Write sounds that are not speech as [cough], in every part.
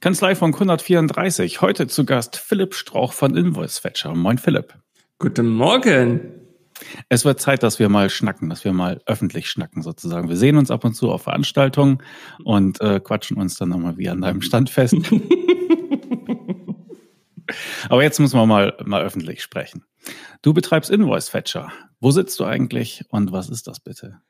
Kanzlei von 134. Heute zu Gast Philipp Strauch von Invoice Fetcher. Moin Philipp. Guten Morgen. Es wird Zeit, dass wir mal schnacken, dass wir mal öffentlich schnacken sozusagen. Wir sehen uns ab und zu auf Veranstaltungen und äh, quatschen uns dann nochmal wie an deinem Stand fest. [laughs] Aber jetzt müssen wir mal, mal öffentlich sprechen. Du betreibst Invoice Fetcher. Wo sitzt du eigentlich und was ist das bitte?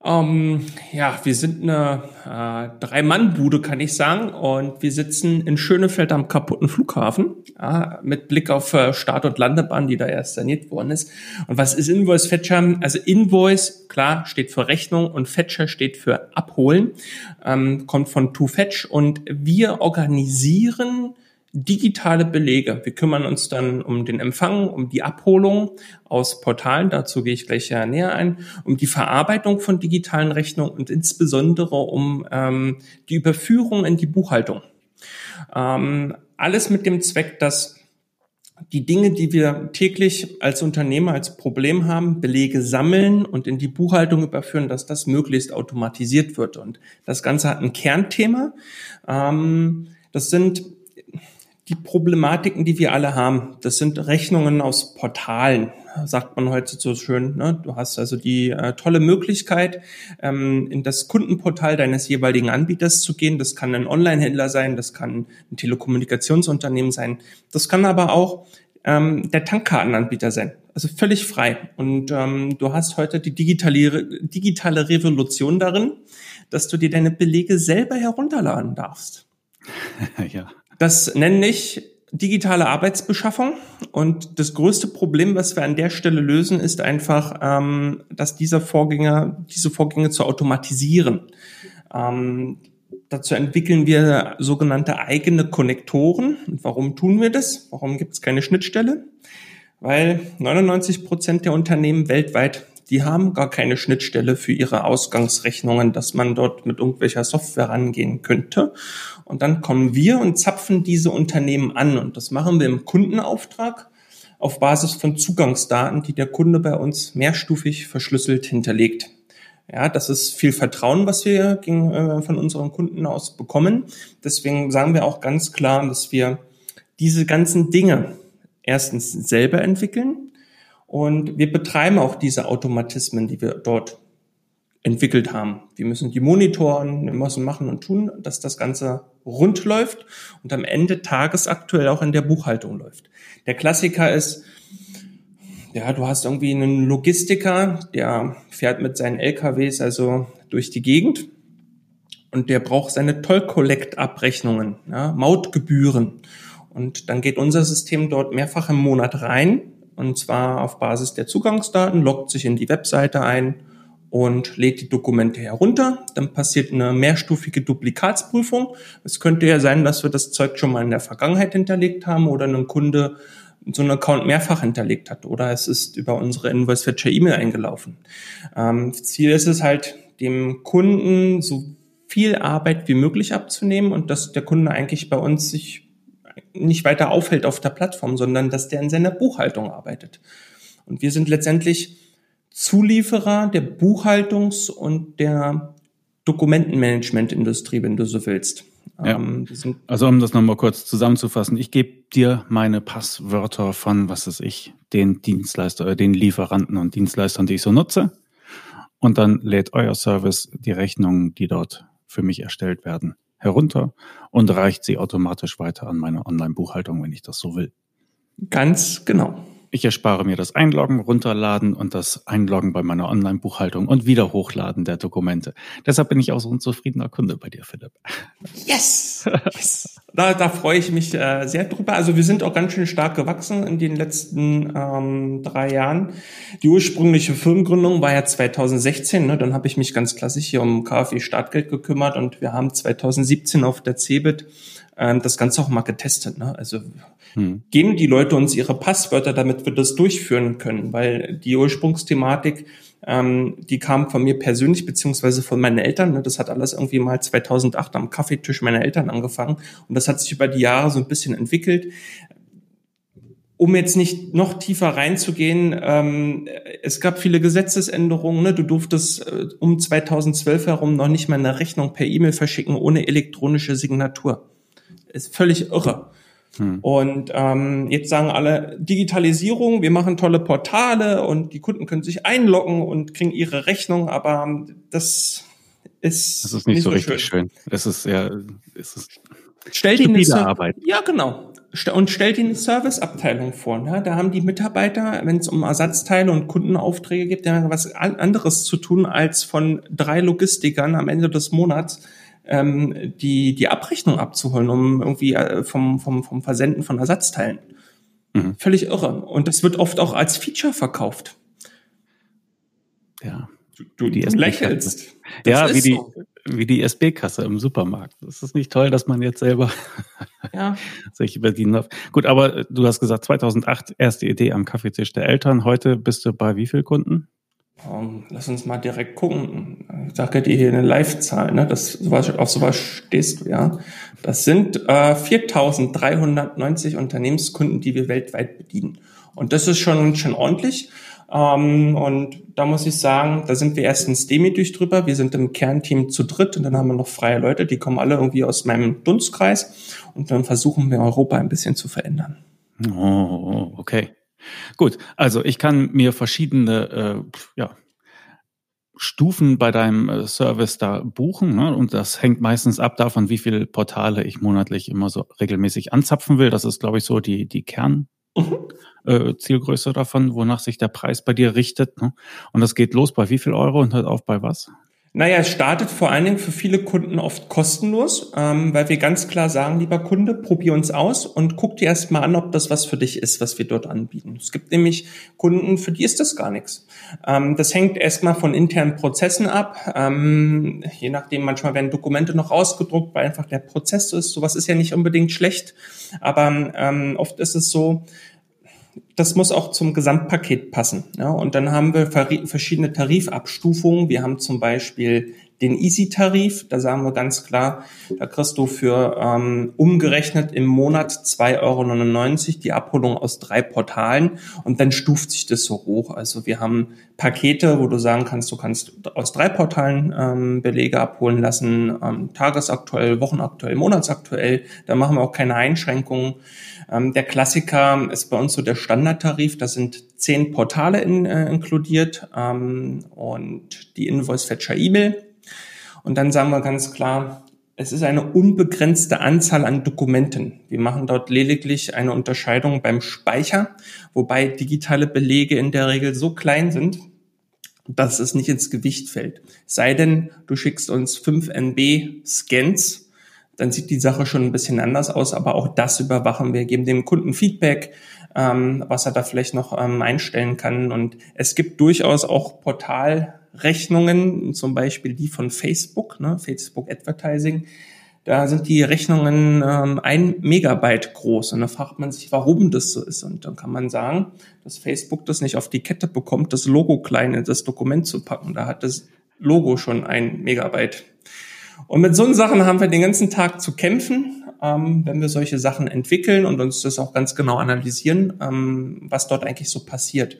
Um, ähm, ja, wir sind eine äh, Drei-Mann-Bude, kann ich sagen. Und wir sitzen in Schönefeld am kaputten Flughafen ja, mit Blick auf äh, Start- und Landebahn, die da erst saniert worden ist. Und was ist Invoice Fetcher? Also Invoice, klar, steht für Rechnung und Fetcher steht für Abholen, ähm, kommt von To Fetch. Und wir organisieren digitale Belege. Wir kümmern uns dann um den Empfang, um die Abholung aus Portalen, dazu gehe ich gleich ja näher ein, um die Verarbeitung von digitalen Rechnungen und insbesondere um ähm, die Überführung in die Buchhaltung. Ähm, alles mit dem Zweck, dass die Dinge, die wir täglich als Unternehmer als Problem haben, Belege sammeln und in die Buchhaltung überführen, dass das möglichst automatisiert wird. Und das Ganze hat ein Kernthema. Ähm, das sind die Problematiken, die wir alle haben. Das sind Rechnungen aus Portalen, sagt man heute so schön. Ne? Du hast also die äh, tolle Möglichkeit, ähm, in das Kundenportal deines jeweiligen Anbieters zu gehen. Das kann ein Online-Händler sein, das kann ein Telekommunikationsunternehmen sein, das kann aber auch ähm, der Tankkartenanbieter sein. Also völlig frei. Und ähm, du hast heute die digitale, digitale Revolution darin, dass du dir deine Belege selber herunterladen darfst. [laughs] ja. Das nenne ich digitale Arbeitsbeschaffung. Und das größte Problem, was wir an der Stelle lösen, ist einfach, ähm, dass dieser Vorgänge, diese Vorgänge zu automatisieren. Ähm, dazu entwickeln wir sogenannte eigene Konnektoren. Und warum tun wir das? Warum gibt es keine Schnittstelle? Weil 99 Prozent der Unternehmen weltweit die haben gar keine Schnittstelle für ihre Ausgangsrechnungen, dass man dort mit irgendwelcher Software rangehen könnte. Und dann kommen wir und zapfen diese Unternehmen an. Und das machen wir im Kundenauftrag auf Basis von Zugangsdaten, die der Kunde bei uns mehrstufig verschlüsselt hinterlegt. Ja, das ist viel Vertrauen, was wir äh, von unseren Kunden aus bekommen. Deswegen sagen wir auch ganz klar, dass wir diese ganzen Dinge erstens selber entwickeln, und wir betreiben auch diese Automatismen, die wir dort entwickelt haben. Wir müssen die monitoren, wir müssen machen und tun, dass das Ganze rund läuft und am Ende tagesaktuell auch in der Buchhaltung läuft. Der Klassiker ist, ja, du hast irgendwie einen Logistiker, der fährt mit seinen LKWs also durch die Gegend und der braucht seine Toll-Collect-Abrechnungen, ja, Mautgebühren. Und dann geht unser System dort mehrfach im Monat rein und zwar auf Basis der Zugangsdaten, loggt sich in die Webseite ein und lädt die Dokumente herunter. Dann passiert eine mehrstufige Duplikatsprüfung. Es könnte ja sein, dass wir das Zeug schon mal in der Vergangenheit hinterlegt haben oder ein Kunde so einen Account mehrfach hinterlegt hat oder es ist über unsere Invoice Fetcher E-Mail eingelaufen. Ähm, Ziel ist es halt, dem Kunden so viel Arbeit wie möglich abzunehmen und dass der Kunde eigentlich bei uns sich nicht weiter aufhält auf der Plattform, sondern dass der in seiner Buchhaltung arbeitet. Und wir sind letztendlich Zulieferer der Buchhaltungs- und der Dokumentenmanagementindustrie, wenn du so willst. Ja. Ähm, also um das nochmal kurz zusammenzufassen, ich gebe dir meine Passwörter von, was ist ich, den Dienstleister, äh, den Lieferanten und Dienstleistern, die ich so nutze. Und dann lädt euer Service die Rechnungen, die dort für mich erstellt werden, herunter und reicht sie automatisch weiter an meine Online-Buchhaltung, wenn ich das so will. Ganz genau. Ich erspare mir das Einloggen, Runterladen und das Einloggen bei meiner Online-Buchhaltung und wieder Hochladen der Dokumente. Deshalb bin ich auch so ein zufriedener Kunde bei dir, Philipp. Yes! yes. Da, da freue ich mich äh, sehr drüber. Also wir sind auch ganz schön stark gewachsen in den letzten ähm, drei Jahren. Die ursprüngliche Firmengründung war ja 2016. Ne? Dann habe ich mich ganz klassisch hier um KfW Startgeld gekümmert und wir haben 2017 auf der CeBIT ähm, das Ganze auch mal getestet. Ne? Also hm. geben die Leute uns ihre Passwörter, damit wir das durchführen können, weil die Ursprungsthematik, ähm, die kam von mir persönlich beziehungsweise von meinen Eltern. Ne? Das hat alles irgendwie mal 2008 am Kaffeetisch meiner Eltern angefangen und das hat sich über die Jahre so ein bisschen entwickelt. um jetzt nicht noch tiefer reinzugehen, ähm, es gab viele Gesetzesänderungen. Ne? Du durftest äh, um 2012 herum noch nicht mal eine Rechnung per E-Mail verschicken ohne elektronische Signatur. Ist völlig irre. Hm. Und ähm, jetzt sagen alle Digitalisierung, wir machen tolle Portale und die Kunden können sich einloggen und kriegen ihre Rechnung, aber das ist, das ist nicht, nicht so, so richtig schön. schön. Es ist ja, es ist Stell dir eine Arbeit. Ja, genau. Und stell dir eine Serviceabteilung vor. Ne? Da haben die Mitarbeiter, wenn es um Ersatzteile und Kundenaufträge geht, ja was anderes zu tun, als von drei Logistikern am Ende des Monats ähm, die, die Abrechnung abzuholen, um irgendwie äh, vom, vom, vom Versenden von Ersatzteilen. Mhm. Völlig irre. Und das wird oft auch als Feature verkauft. Ja. Du, du, lächelst. Ja, wie die, so. wie die SB-Kasse im Supermarkt. Das ist nicht toll, dass man jetzt selber [laughs] ja. sich bedienen darf. Gut, aber äh, du hast gesagt, 2008 erste Idee am Kaffeetisch der Eltern. Heute bist du bei wie viel Kunden? Um, lass uns mal direkt gucken. Ich sage dir hier eine Live-Zahl, ne? Das sowas, auf sowas stehst du, ja. Das sind äh, 4.390 Unternehmenskunden, die wir weltweit bedienen. Und das ist schon schon ordentlich. Ähm, und da muss ich sagen, da sind wir erstens demütig drüber. Wir sind im Kernteam zu dritt und dann haben wir noch freie Leute, die kommen alle irgendwie aus meinem Dunstkreis und dann versuchen wir Europa ein bisschen zu verändern. Oh, okay. Gut, also ich kann mir verschiedene äh, ja, Stufen bei deinem äh, Service da buchen. Ne? Und das hängt meistens ab davon, wie viele Portale ich monatlich immer so regelmäßig anzapfen will. Das ist, glaube ich, so die, die Kern. Mhm. Äh, Zielgröße davon, wonach sich der Preis bei dir richtet. Ne? Und das geht los bei wie viel Euro und hört auf bei was? Naja, es startet vor allen Dingen für viele Kunden oft kostenlos, ähm, weil wir ganz klar sagen, lieber Kunde, probier uns aus und guck dir erstmal an, ob das was für dich ist, was wir dort anbieten. Es gibt nämlich Kunden, für die ist das gar nichts. Ähm, das hängt erstmal von internen Prozessen ab. Ähm, je nachdem, manchmal werden Dokumente noch ausgedruckt, weil einfach der Prozess so ist. Sowas ist ja nicht unbedingt schlecht, aber ähm, oft ist es so, das muss auch zum Gesamtpaket passen. Ja? Und dann haben wir verschiedene Tarifabstufungen. Wir haben zum Beispiel den Easy-Tarif. Da sagen wir ganz klar, da kriegst du für ähm, umgerechnet im Monat 2,99 Euro die Abholung aus drei Portalen und dann stuft sich das so hoch. Also wir haben Pakete, wo du sagen kannst, du kannst aus drei Portalen ähm, Belege abholen lassen, ähm, tagesaktuell, wochenaktuell, monatsaktuell. Da machen wir auch keine Einschränkungen. Ähm, der Klassiker ist bei uns so der Standardtarif. Da sind zehn Portale in, äh, inkludiert ähm, und die Invoice-Fetcher E-Mail. Und dann sagen wir ganz klar, es ist eine unbegrenzte Anzahl an Dokumenten. Wir machen dort lediglich eine Unterscheidung beim Speicher, wobei digitale Belege in der Regel so klein sind, dass es nicht ins Gewicht fällt. Sei denn, du schickst uns 5 NB Scans dann sieht die Sache schon ein bisschen anders aus. Aber auch das überwachen wir, geben dem Kunden Feedback, ähm, was er da vielleicht noch ähm, einstellen kann. Und es gibt durchaus auch Portalrechnungen, zum Beispiel die von Facebook, ne, Facebook Advertising. Da sind die Rechnungen ähm, ein Megabyte groß und da fragt man sich, warum das so ist. Und dann kann man sagen, dass Facebook das nicht auf die Kette bekommt, das Logo klein in das Dokument zu packen. Da hat das Logo schon ein Megabyte und mit so Sachen haben wir den ganzen Tag zu kämpfen, ähm, wenn wir solche Sachen entwickeln und uns das auch ganz genau analysieren, ähm, was dort eigentlich so passiert.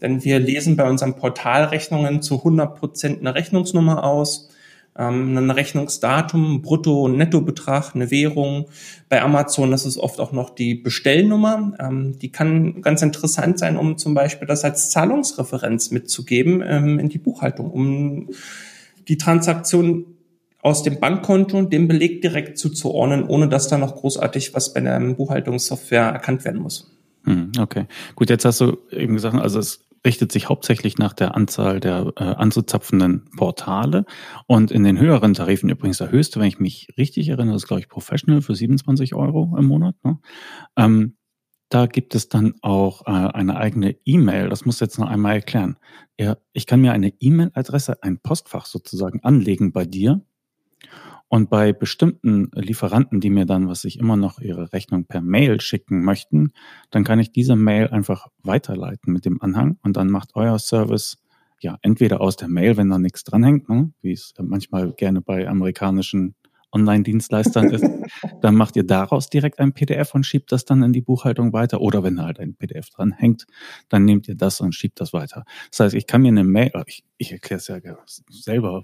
Denn wir lesen bei unseren Portalrechnungen zu 100 Prozent eine Rechnungsnummer aus, ähm, ein Rechnungsdatum, Brutto- und Nettobetrag, eine Währung. Bei Amazon das ist oft auch noch die Bestellnummer. Ähm, die kann ganz interessant sein, um zum Beispiel das als Zahlungsreferenz mitzugeben ähm, in die Buchhaltung, um die Transaktion aus dem Bankkonto dem Beleg direkt zuzuordnen, ohne dass da noch großartig was bei der Buchhaltungssoftware erkannt werden muss. Hm, okay, gut, jetzt hast du eben gesagt, also es richtet sich hauptsächlich nach der Anzahl der äh, anzuzapfenden Portale und in den höheren Tarifen übrigens der höchste, wenn ich mich richtig erinnere, ist glaube ich Professional für 27 Euro im Monat. Ne? Ähm, da gibt es dann auch äh, eine eigene E-Mail. Das muss jetzt noch einmal erklären. Ja, ich kann mir eine E-Mail-Adresse, ein Postfach sozusagen anlegen bei dir und bei bestimmten Lieferanten, die mir dann, was ich immer noch ihre Rechnung per Mail schicken möchten, dann kann ich diese Mail einfach weiterleiten mit dem Anhang und dann macht euer Service ja entweder aus der Mail, wenn da nichts dranhängt, ne, wie es manchmal gerne bei amerikanischen Online-Dienstleistern ist, [laughs] dann macht ihr daraus direkt ein PDF und schiebt das dann in die Buchhaltung weiter. Oder wenn da halt ein PDF dran hängt, dann nehmt ihr das und schiebt das weiter. Das heißt, ich kann mir eine Mail, ich, ich erkläre es ja selber,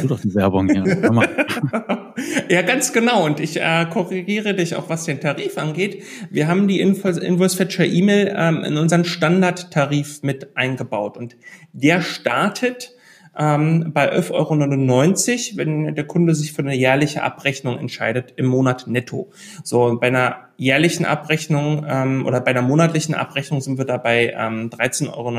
tu doch die Werbung hier. [laughs] ja, ganz genau. Und ich äh, korrigiere dich auch, was den Tarif angeht. Wir haben die Invoice Fetcher E-Mail ähm, in unseren Standardtarif mit eingebaut. Und der startet ähm, bei 11,99 Euro, wenn der Kunde sich für eine jährliche Abrechnung entscheidet im Monat netto. So, bei einer jährlichen Abrechnung ähm, oder bei einer monatlichen Abrechnung sind wir dabei ähm, 13,99 Euro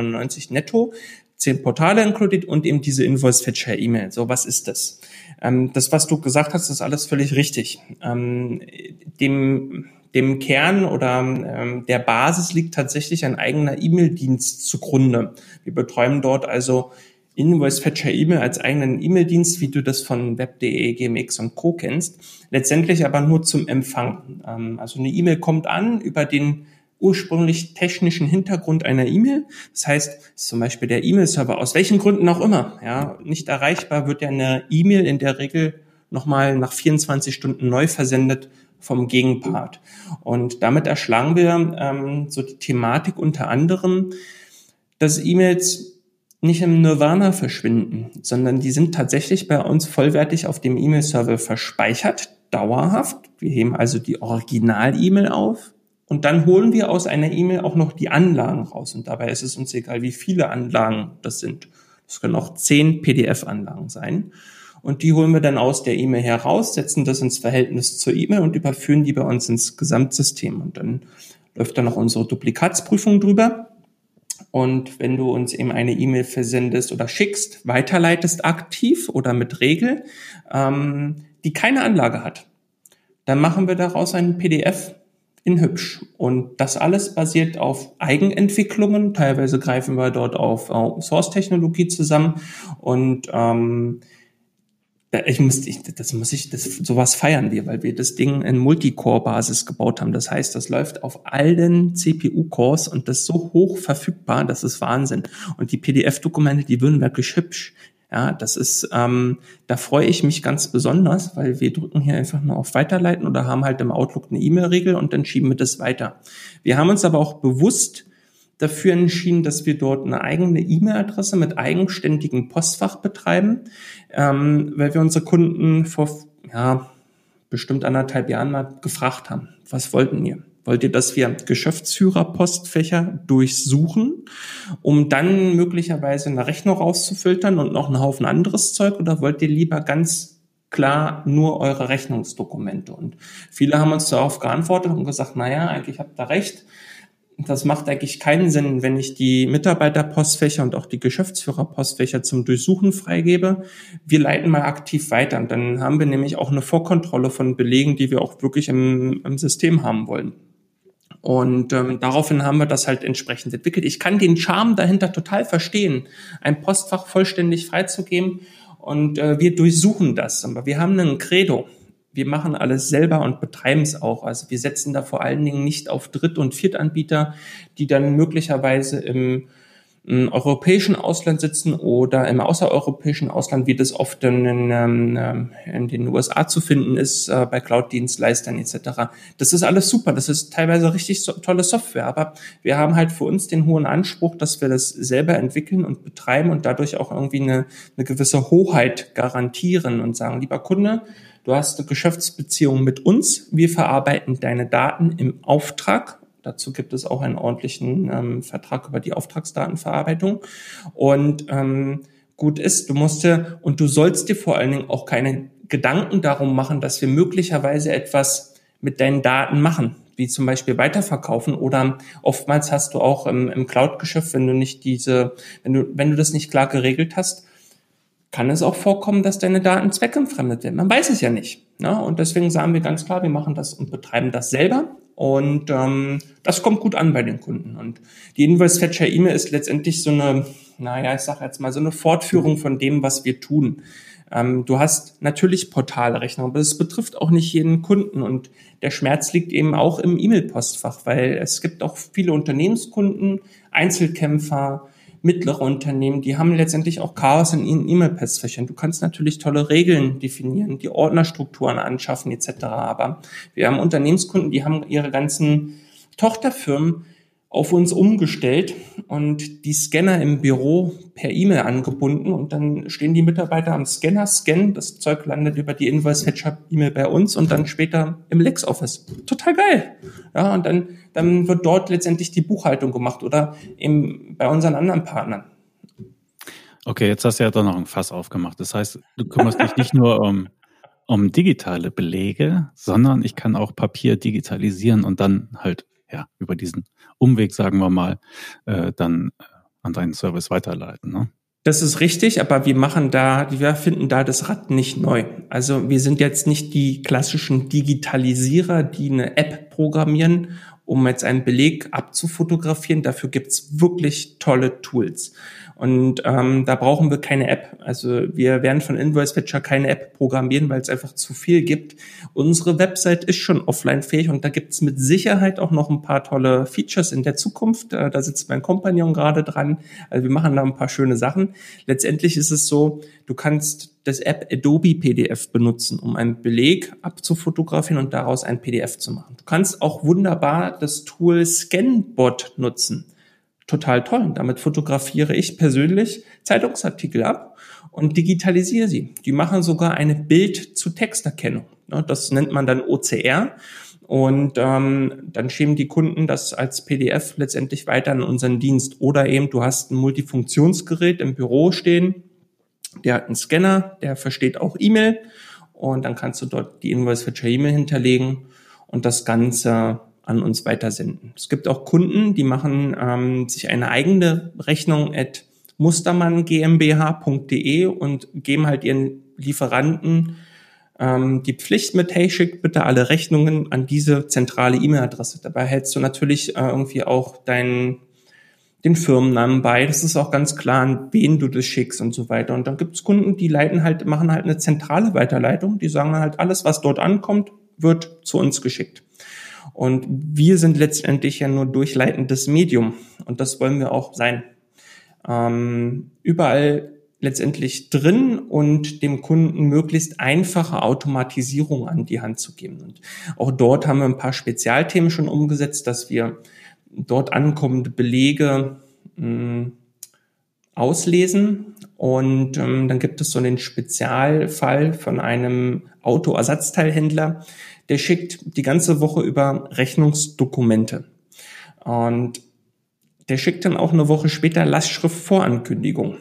netto, zehn Portale inkludiert und eben diese Invoice Fetcher E-Mail. So, was ist das? Ähm, das, was du gesagt hast, ist alles völlig richtig. Ähm, dem dem Kern oder ähm, der Basis liegt tatsächlich ein eigener E-Mail-Dienst zugrunde. Wir betreuen dort also Invoice Fetcher E-Mail als eigenen E-Mail-Dienst, wie du das von web.de, GMX und Co. kennst, letztendlich aber nur zum Empfang. Ähm, also eine E-Mail kommt an über den ursprünglich technischen Hintergrund einer E-Mail. Das heißt, zum Beispiel der E-Mail-Server, aus welchen Gründen auch immer, ja, nicht erreichbar, wird ja eine E-Mail in der Regel nochmal nach 24 Stunden neu versendet vom Gegenpart. Und damit erschlagen wir ähm, so die Thematik unter anderem, dass E-Mails nicht im Nirvana verschwinden, sondern die sind tatsächlich bei uns vollwertig auf dem E-Mail-Server verspeichert, dauerhaft. Wir heben also die Original-E-Mail auf und dann holen wir aus einer E-Mail auch noch die Anlagen raus. Und dabei ist es uns egal, wie viele Anlagen das sind. Das können auch zehn PDF-Anlagen sein. Und die holen wir dann aus der E-Mail heraus, setzen das ins Verhältnis zur E-Mail und überführen die bei uns ins Gesamtsystem. Und dann läuft dann noch unsere Duplikatsprüfung drüber. Und wenn du uns eben eine E-Mail versendest oder schickst, weiterleitest aktiv oder mit Regel, ähm, die keine Anlage hat, dann machen wir daraus einen PDF in hübsch. Und das alles basiert auf Eigenentwicklungen. Teilweise greifen wir dort auf Source-Technologie zusammen und ähm, ich muss, ich, das muss ich, das, sowas feiern wir, weil wir das Ding in Multicore-Basis gebaut haben. Das heißt, das läuft auf allen CPU-Cores und das so hoch verfügbar, das ist Wahnsinn. Und die PDF-Dokumente, die würden wirklich hübsch. Ja, das ist, ähm, da freue ich mich ganz besonders, weil wir drücken hier einfach nur auf Weiterleiten oder haben halt im Outlook eine E-Mail-Regel und dann schieben wir das weiter. Wir haben uns aber auch bewusst dafür entschieden, dass wir dort eine eigene E-Mail-Adresse mit eigenständigem Postfach betreiben, ähm, weil wir unsere Kunden vor ja, bestimmt anderthalb Jahren mal gefragt haben, was wollten ihr? Wollt ihr, dass wir Geschäftsführerpostfächer durchsuchen, um dann möglicherweise eine Rechnung rauszufiltern und noch einen Haufen anderes Zeug? Oder wollt ihr lieber ganz klar nur eure Rechnungsdokumente? Und viele haben uns darauf geantwortet und gesagt, naja, eigentlich habt ihr recht das macht eigentlich keinen Sinn, wenn ich die Mitarbeiterpostfächer und auch die Geschäftsführerpostfächer zum Durchsuchen freigebe. Wir leiten mal aktiv weiter. Und dann haben wir nämlich auch eine Vorkontrolle von Belegen, die wir auch wirklich im, im System haben wollen. Und ähm, daraufhin haben wir das halt entsprechend entwickelt. Ich kann den Charme dahinter total verstehen, ein Postfach vollständig freizugeben. Und äh, wir durchsuchen das. Aber wir haben einen Credo wir machen alles selber und betreiben es auch. Also wir setzen da vor allen Dingen nicht auf Dritt- und Viertanbieter, die dann möglicherweise im, im europäischen Ausland sitzen oder im außereuropäischen Ausland, wie das oft in, in, ähm, in den USA zu finden ist, äh, bei Cloud-Dienstleistern etc. Das ist alles super, das ist teilweise richtig so, tolle Software, aber wir haben halt für uns den hohen Anspruch, dass wir das selber entwickeln und betreiben und dadurch auch irgendwie eine, eine gewisse Hoheit garantieren und sagen, lieber Kunde, Du hast eine Geschäftsbeziehung mit uns. Wir verarbeiten deine Daten im Auftrag. Dazu gibt es auch einen ordentlichen ähm, Vertrag über die Auftragsdatenverarbeitung. Und ähm, gut ist, du musst dir und du sollst dir vor allen Dingen auch keine Gedanken darum machen, dass wir möglicherweise etwas mit deinen Daten machen, wie zum Beispiel weiterverkaufen oder oftmals hast du auch im, im Cloud-Geschäft, wenn du nicht diese, wenn du, wenn du das nicht klar geregelt hast, kann es auch vorkommen, dass deine Daten zweckentfremdet werden. Man weiß es ja nicht. Ne? Und deswegen sagen wir ganz klar, wir machen das und betreiben das selber. Und ähm, das kommt gut an bei den Kunden. Und die Invoice Fetcher E-Mail ist letztendlich so eine, naja, ich sage jetzt mal so eine Fortführung von dem, was wir tun. Ähm, du hast natürlich Portalrechnung, aber es betrifft auch nicht jeden Kunden. Und der Schmerz liegt eben auch im E-Mail-Postfach, weil es gibt auch viele Unternehmenskunden, Einzelkämpfer, mittlere Unternehmen, die haben letztendlich auch Chaos in ihren E-Mail-Postfächern. Du kannst natürlich tolle Regeln definieren, die Ordnerstrukturen anschaffen etc. Aber wir haben Unternehmenskunden, die haben ihre ganzen Tochterfirmen auf uns umgestellt und die Scanner im Büro per E-Mail angebunden und dann stehen die Mitarbeiter am Scanner, scannen, das Zeug landet über die Invoice-Fetcher-E-Mail bei uns und dann später im LexOffice. Total geil. Ja, und dann, dann wird dort letztendlich die Buchhaltung gemacht oder eben bei unseren anderen Partnern. Okay, jetzt hast du ja doch noch ein Fass aufgemacht. Das heißt, du kümmerst dich nicht nur um, um digitale Belege, sondern ich kann auch Papier digitalisieren und dann halt ja über diesen Umweg, sagen wir mal, äh, dann äh, an deinen Service weiterleiten. Ne? Das ist richtig, aber wir machen da, wir finden da das Rad nicht neu. Also wir sind jetzt nicht die klassischen Digitalisierer, die eine App programmieren, um jetzt einen Beleg abzufotografieren. Dafür gibt's wirklich tolle Tools. Und ähm, da brauchen wir keine App. Also wir werden von Invoice Fetcher keine App programmieren, weil es einfach zu viel gibt. Unsere Website ist schon offline-fähig und da gibt es mit Sicherheit auch noch ein paar tolle Features in der Zukunft. Äh, da sitzt mein Kompagnon gerade dran. Also wir machen da ein paar schöne Sachen. Letztendlich ist es so, du kannst das App Adobe PDF benutzen, um einen Beleg abzufotografieren und daraus ein PDF zu machen. Du kannst auch wunderbar das Tool Scanbot nutzen total toll. Damit fotografiere ich persönlich Zeitungsartikel ab und digitalisiere sie. Die machen sogar eine Bild-zu-Texterkennung. Das nennt man dann OCR. Und ähm, dann schieben die Kunden das als PDF letztendlich weiter an unseren Dienst. Oder eben, du hast ein Multifunktionsgerät im Büro stehen, der hat einen Scanner, der versteht auch E-Mail und dann kannst du dort die Invoice Fetcher E-Mail hinterlegen und das Ganze an uns weitersenden. Es gibt auch Kunden, die machen ähm, sich eine eigene Rechnung at mustermann.gmbh.de und geben halt ihren Lieferanten ähm, die Pflicht mit, hey, schickt bitte alle Rechnungen an diese zentrale E-Mail-Adresse. Dabei hältst du natürlich äh, irgendwie auch deinen den Firmennamen bei. Das ist auch ganz klar, an wen du das schickst und so weiter. Und dann gibt es Kunden, die leiten halt, machen halt eine zentrale Weiterleitung. Die sagen halt, alles, was dort ankommt, wird zu uns geschickt. Und wir sind letztendlich ja nur durchleitendes Medium und das wollen wir auch sein. Ähm, überall letztendlich drin und dem Kunden möglichst einfache Automatisierung an die Hand zu geben. Und auch dort haben wir ein paar Spezialthemen schon umgesetzt, dass wir dort ankommende Belege mh, hm, auslesen. Und ähm, dann gibt es so den Spezialfall von einem Autoersatzteilhändler, der schickt die ganze Woche über Rechnungsdokumente. Und der schickt dann auch eine Woche später Lastschriftvorankündigung.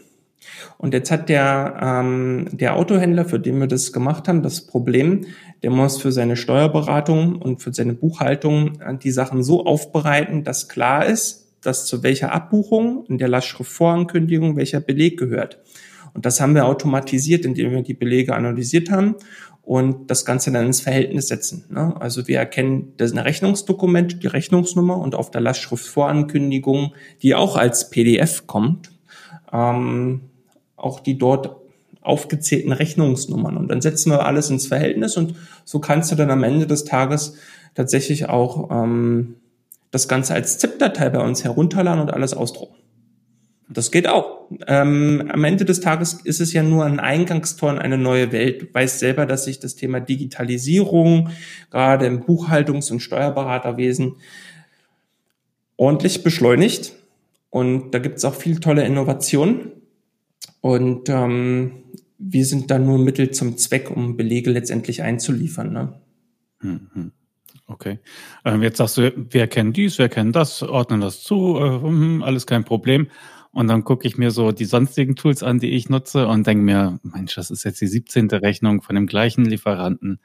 Und jetzt hat der, ähm, der Autohändler, für den wir das gemacht haben, das Problem, der muss für seine Steuerberatung und für seine Buchhaltung äh, die Sachen so aufbereiten, dass klar ist, dass zu welcher Abbuchung in der Lastschriftvorankündigung welcher Beleg gehört. Und das haben wir automatisiert, indem wir die Belege analysiert haben und das Ganze dann ins Verhältnis setzen. Ne? Also wir erkennen das ist ein Rechnungsdokument, die Rechnungsnummer und auf der Lastschriftvorankündigung, die auch als PDF kommt, ähm, auch die dort aufgezählten Rechnungsnummern. Und dann setzen wir alles ins Verhältnis und so kannst du dann am Ende des Tages tatsächlich auch ähm, das Ganze als ZIP-Datei bei uns herunterladen und alles ausdrucken. Das geht auch. Ähm, am Ende des Tages ist es ja nur ein Eingangstor in eine neue Welt. Du weißt selber, dass sich das Thema Digitalisierung gerade im Buchhaltungs- und Steuerberaterwesen ordentlich beschleunigt. Und da gibt es auch viel tolle Innovationen. Und ähm, wir sind da nur Mittel zum Zweck, um Belege letztendlich einzuliefern. Ne? Mhm. Okay. Ähm, jetzt sagst du, wir kennen dies, wir kennen das, ordnen das zu, äh, hm, alles kein Problem. Und dann gucke ich mir so die sonstigen Tools an, die ich nutze und denke mir, Mensch, das ist jetzt die 17. Rechnung von dem gleichen Lieferanten.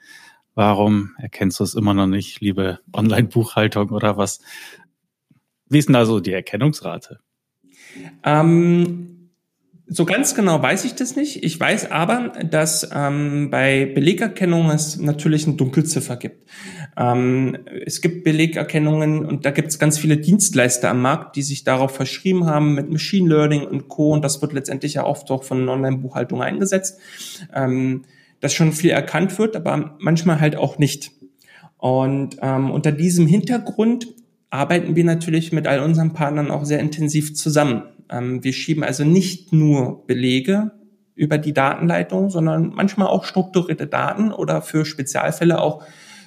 Warum erkennst du es immer noch nicht, liebe Online-Buchhaltung oder was? Wie ist denn da so die Erkennungsrate? Ähm, so ganz genau weiß ich das nicht. Ich weiß aber, dass ähm, bei Belegerkennung es natürlich eine Dunkelziffer gibt. Ähm, es gibt Belegerkennungen und da gibt es ganz viele Dienstleister am Markt, die sich darauf verschrieben haben mit Machine Learning und Co. Und das wird letztendlich ja oft auch von Online-Buchhaltung eingesetzt, ähm, dass schon viel erkannt wird, aber manchmal halt auch nicht. Und ähm, unter diesem Hintergrund arbeiten wir natürlich mit all unseren Partnern auch sehr intensiv zusammen. Ähm, wir schieben also nicht nur Belege über die Datenleitung, sondern manchmal auch strukturierte Daten oder für Spezialfälle auch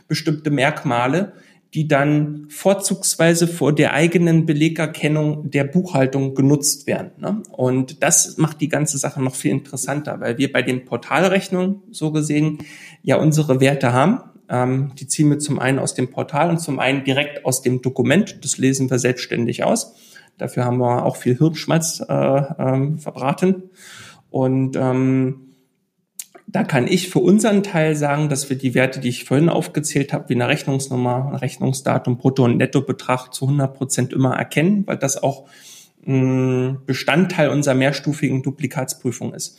bestimmte Merkmale, die dann vorzugsweise vor der eigenen Belegerkennung der Buchhaltung genutzt werden. Ne? Und das macht die ganze Sache noch viel interessanter, weil wir bei den Portalrechnungen so gesehen ja unsere Werte haben. Ähm, die ziehen wir zum einen aus dem Portal und zum einen direkt aus dem Dokument. Das lesen wir selbstständig aus. Dafür haben wir auch viel Hirnschmalz äh, ähm, verbraten. Und ähm, da kann ich für unseren Teil sagen, dass wir die Werte, die ich vorhin aufgezählt habe, wie eine Rechnungsnummer, Rechnungsdatum, Brutto- und Nettobetrag zu 100 Prozent immer erkennen, weil das auch Bestandteil unserer mehrstufigen Duplikatsprüfung ist.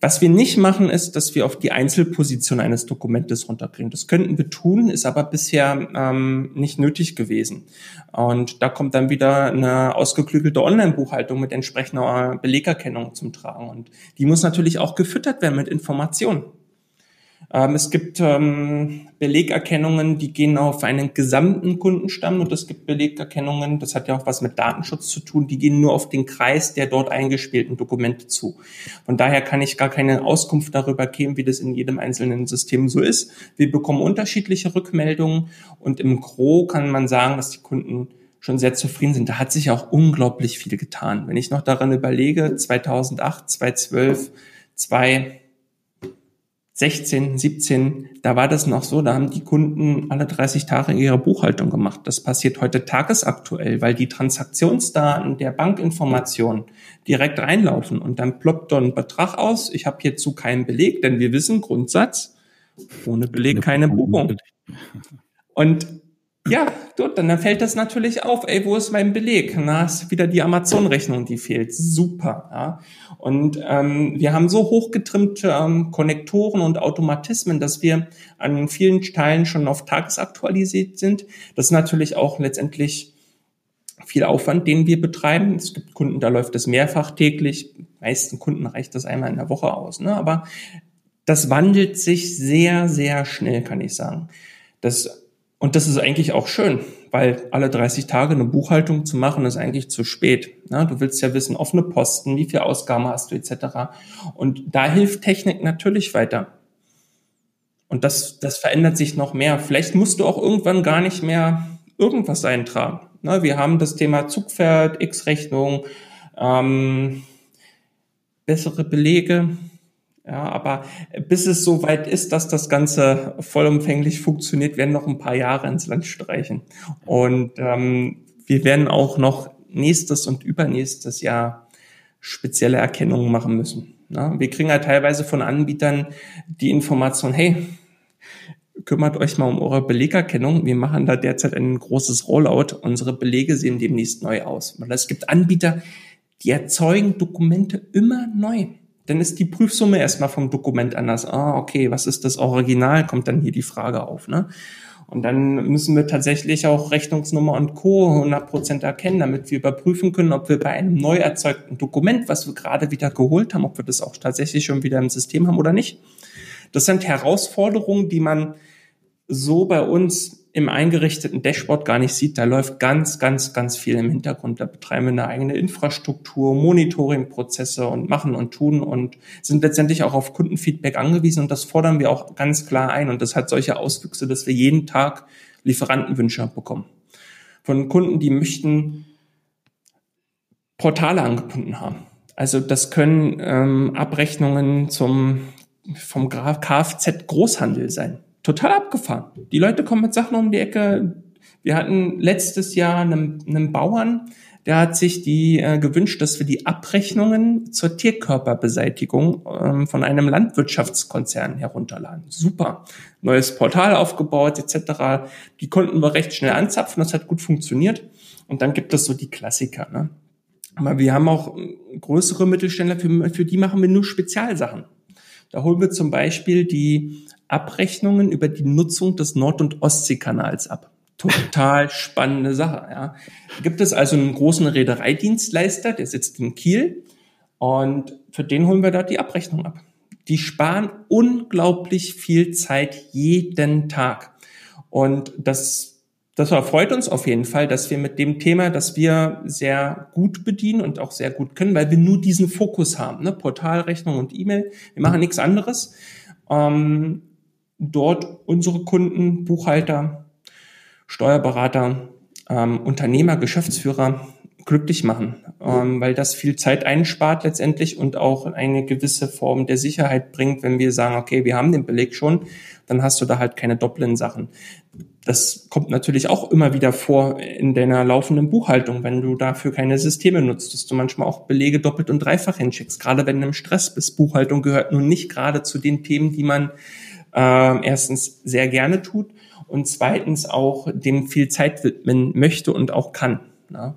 Was wir nicht machen, ist, dass wir auf die Einzelposition eines Dokumentes runterkriegen. Das könnten wir tun, ist aber bisher ähm, nicht nötig gewesen. Und da kommt dann wieder eine ausgeklügelte Online-Buchhaltung mit entsprechender Belegerkennung zum Tragen. Und die muss natürlich auch gefüttert werden mit Informationen. Ähm, es gibt ähm, Belegerkennungen, die gehen auf einen gesamten Kundenstamm und es gibt Belegerkennungen, das hat ja auch was mit Datenschutz zu tun, die gehen nur auf den Kreis der dort eingespielten Dokumente zu. Von daher kann ich gar keine Auskunft darüber geben, wie das in jedem einzelnen System so ist. Wir bekommen unterschiedliche Rückmeldungen und im Gro kann man sagen, dass die Kunden schon sehr zufrieden sind. Da hat sich auch unglaublich viel getan. Wenn ich noch daran überlege, 2008, 2012, 2 16, 17, da war das noch so, da haben die Kunden alle 30 Tage ihre Buchhaltung gemacht. Das passiert heute tagesaktuell, weil die Transaktionsdaten der Bankinformation direkt reinlaufen und dann ploppt dort ein Betrag aus. Ich habe hierzu keinen Beleg, denn wir wissen Grundsatz, ohne Beleg keine Buchung. Und ja, dort, dann fällt das natürlich auf. Ey, wo ist mein Beleg? Na, ist wieder die Amazon-Rechnung, die fehlt. Super. Ja. Und ähm, wir haben so hochgetrimmte ähm, Konnektoren und Automatismen, dass wir an vielen Teilen schon auf tagesaktualisiert sind. Das ist natürlich auch letztendlich viel Aufwand, den wir betreiben. Es gibt Kunden, da läuft es mehrfach täglich. Meisten Kunden reicht das einmal in der Woche aus. Ne? Aber das wandelt sich sehr, sehr schnell, kann ich sagen. Das und das ist eigentlich auch schön, weil alle 30 Tage eine Buchhaltung zu machen, ist eigentlich zu spät. Ja, du willst ja wissen, offene Posten, wie viel Ausgaben hast du etc. Und da hilft Technik natürlich weiter. Und das, das verändert sich noch mehr. Vielleicht musst du auch irgendwann gar nicht mehr irgendwas eintragen. Na, wir haben das Thema Zugpferd, X-Rechnung, ähm, bessere Belege, ja, aber bis es so weit ist, dass das Ganze vollumfänglich funktioniert, werden noch ein paar Jahre ins Land streichen. Und ähm, wir werden auch noch nächstes und übernächstes Jahr spezielle Erkennungen machen müssen. Ja, wir kriegen halt teilweise von Anbietern die Information, hey, kümmert euch mal um eure Belegerkennung. Wir machen da derzeit ein großes Rollout. Unsere Belege sehen demnächst neu aus. Weil es gibt Anbieter, die erzeugen Dokumente immer neu dann ist die Prüfsumme erstmal vom Dokument anders. Ah, okay, was ist das Original? Kommt dann hier die Frage auf. Ne? Und dann müssen wir tatsächlich auch Rechnungsnummer und Co. 100% erkennen, damit wir überprüfen können, ob wir bei einem neu erzeugten Dokument, was wir gerade wieder geholt haben, ob wir das auch tatsächlich schon wieder im System haben oder nicht. Das sind Herausforderungen, die man so bei uns im eingerichteten Dashboard gar nicht sieht. Da läuft ganz, ganz, ganz viel im Hintergrund. Da betreiben wir eine eigene Infrastruktur, Monitoringprozesse und machen und tun und sind letztendlich auch auf Kundenfeedback angewiesen und das fordern wir auch ganz klar ein. Und das hat solche Auswüchse, dass wir jeden Tag Lieferantenwünsche bekommen. Von Kunden, die möchten Portale angebunden haben. Also das können ähm, Abrechnungen zum vom Kfz Großhandel sein total abgefahren. Die Leute kommen mit Sachen um die Ecke. Wir hatten letztes Jahr einen, einen Bauern, der hat sich die äh, gewünscht, dass wir die Abrechnungen zur Tierkörperbeseitigung ähm, von einem Landwirtschaftskonzern herunterladen. Super. Neues Portal aufgebaut etc. Die konnten wir recht schnell anzapfen, das hat gut funktioniert. Und dann gibt es so die Klassiker. Ne? Aber wir haben auch äh, größere Mittelständler, für, für die machen wir nur Spezialsachen. Da holen wir zum Beispiel die Abrechnungen über die Nutzung des Nord- und Ostseekanals ab. Total [laughs] spannende Sache. Ja. Da gibt es also einen großen Reedereidienstleister, der sitzt in Kiel und für den holen wir da die Abrechnung ab. Die sparen unglaublich viel Zeit jeden Tag. Und das das erfreut uns auf jeden Fall, dass wir mit dem Thema, das wir sehr gut bedienen und auch sehr gut können, weil wir nur diesen Fokus haben, ne? Portalrechnung und E-Mail. Wir machen nichts anderes. Ähm, dort unsere Kunden, Buchhalter, Steuerberater, ähm, Unternehmer, Geschäftsführer glücklich machen, ähm, weil das viel Zeit einspart letztendlich und auch eine gewisse Form der Sicherheit bringt, wenn wir sagen, okay, wir haben den Beleg schon, dann hast du da halt keine doppelten Sachen. Das kommt natürlich auch immer wieder vor in deiner laufenden Buchhaltung, wenn du dafür keine Systeme nutzt, dass du manchmal auch Belege doppelt und dreifach hinschickst. Gerade wenn du im Stress bist. Buchhaltung gehört nun nicht gerade zu den Themen, die man äh, erstens sehr gerne tut und zweitens auch dem viel Zeit widmen möchte und auch kann. Na?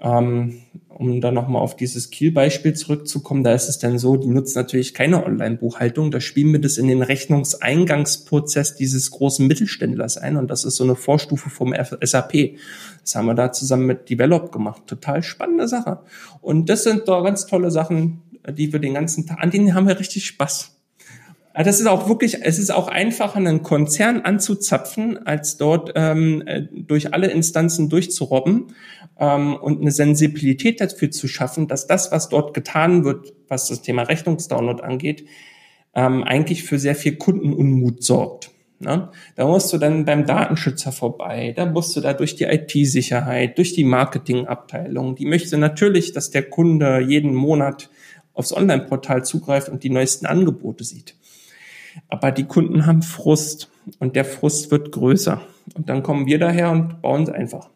Ähm, um dann nochmal auf dieses Kiel-Beispiel zurückzukommen, da ist es dann so, die nutzen natürlich keine Online-Buchhaltung, da spielen wir das in den Rechnungseingangsprozess dieses großen Mittelständlers ein und das ist so eine Vorstufe vom SAP. Das haben wir da zusammen mit Develop gemacht. Total spannende Sache. Und das sind doch ganz tolle Sachen, die wir den ganzen Tag, an denen haben wir richtig Spaß. Also das ist auch wirklich, es ist auch einfacher, einen Konzern anzuzapfen, als dort ähm, äh, durch alle Instanzen durchzurobben ähm, und eine Sensibilität dafür zu schaffen, dass das, was dort getan wird, was das Thema Rechnungsdownload angeht, ähm, eigentlich für sehr viel Kundenunmut sorgt. Ne? Da musst du dann beim Datenschützer vorbei, da musst du da durch die IT-Sicherheit, durch die Marketingabteilung. Die möchte natürlich, dass der Kunde jeden Monat aufs Online-Portal zugreift und die neuesten Angebote sieht. Aber die Kunden haben Frust und der Frust wird größer. Und dann kommen wir daher und bauen es einfach.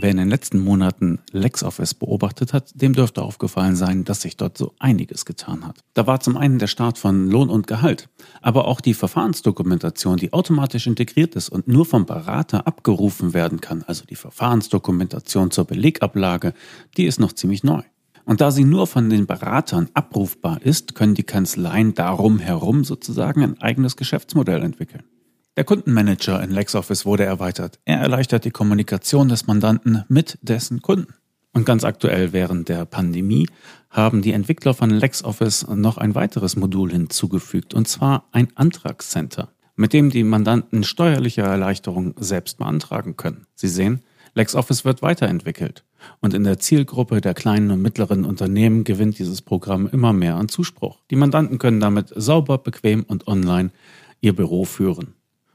Wer in den letzten Monaten LexOffice beobachtet hat, dem dürfte aufgefallen sein, dass sich dort so einiges getan hat. Da war zum einen der Start von Lohn und Gehalt, aber auch die Verfahrensdokumentation, die automatisch integriert ist und nur vom Berater abgerufen werden kann, also die Verfahrensdokumentation zur Belegablage, die ist noch ziemlich neu. Und da sie nur von den Beratern abrufbar ist, können die Kanzleien darum herum sozusagen ein eigenes Geschäftsmodell entwickeln. Der Kundenmanager in LexOffice wurde erweitert. Er erleichtert die Kommunikation des Mandanten mit dessen Kunden. Und ganz aktuell während der Pandemie haben die Entwickler von LexOffice noch ein weiteres Modul hinzugefügt, und zwar ein Antragscenter, mit dem die Mandanten steuerliche Erleichterungen selbst beantragen können. Sie sehen, LexOffice wird weiterentwickelt. Und in der Zielgruppe der kleinen und mittleren Unternehmen gewinnt dieses Programm immer mehr an Zuspruch. Die Mandanten können damit sauber, bequem und online ihr Büro führen.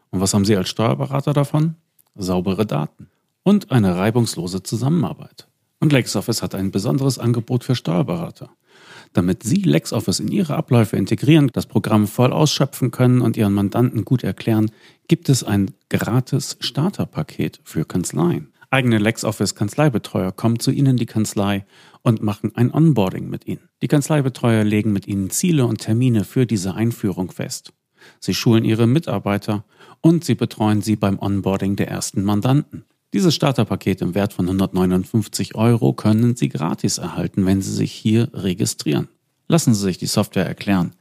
Und was haben Sie als Steuerberater davon? Saubere Daten und eine reibungslose Zusammenarbeit. Und LexOffice hat ein besonderes Angebot für Steuerberater. Damit Sie LexOffice in Ihre Abläufe integrieren, das Programm voll ausschöpfen können und Ihren Mandanten gut erklären, gibt es ein gratis Starterpaket für Kanzleien. Eigene LexOffice-Kanzleibetreuer kommen zu Ihnen in die Kanzlei und machen ein Onboarding mit Ihnen. Die Kanzleibetreuer legen mit Ihnen Ziele und Termine für diese Einführung fest. Sie schulen Ihre Mitarbeiter und Sie betreuen sie beim Onboarding der ersten Mandanten. Dieses Starterpaket im Wert von 159 Euro können Sie gratis erhalten, wenn Sie sich hier registrieren. Lassen Sie sich die Software erklären.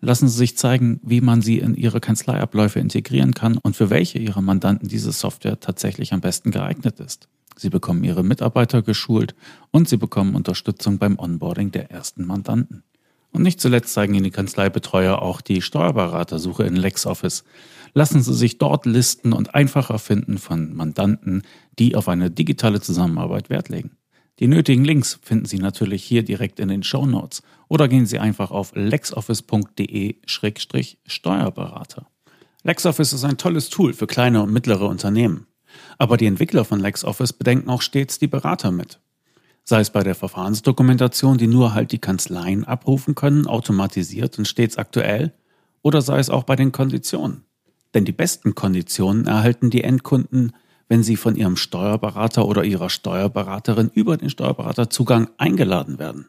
Lassen Sie sich zeigen, wie man sie in Ihre Kanzleiabläufe integrieren kann und für welche Ihrer Mandanten diese Software tatsächlich am besten geeignet ist. Sie bekommen Ihre Mitarbeiter geschult und Sie bekommen Unterstützung beim Onboarding der ersten Mandanten. Und nicht zuletzt zeigen Ihnen die Kanzleibetreuer auch die Steuerberatersuche in LexOffice. Lassen Sie sich dort listen und einfacher finden von Mandanten, die auf eine digitale Zusammenarbeit Wert legen. Die nötigen Links finden Sie natürlich hier direkt in den Show Notes oder gehen Sie einfach auf lexoffice.de-steuerberater. LexOffice ist ein tolles Tool für kleine und mittlere Unternehmen. Aber die Entwickler von LexOffice bedenken auch stets die Berater mit. Sei es bei der Verfahrensdokumentation, die nur halt die Kanzleien abrufen können, automatisiert und stets aktuell, oder sei es auch bei den Konditionen. Denn die besten Konditionen erhalten die Endkunden wenn Sie von Ihrem Steuerberater oder Ihrer Steuerberaterin über den Steuerberaterzugang eingeladen werden.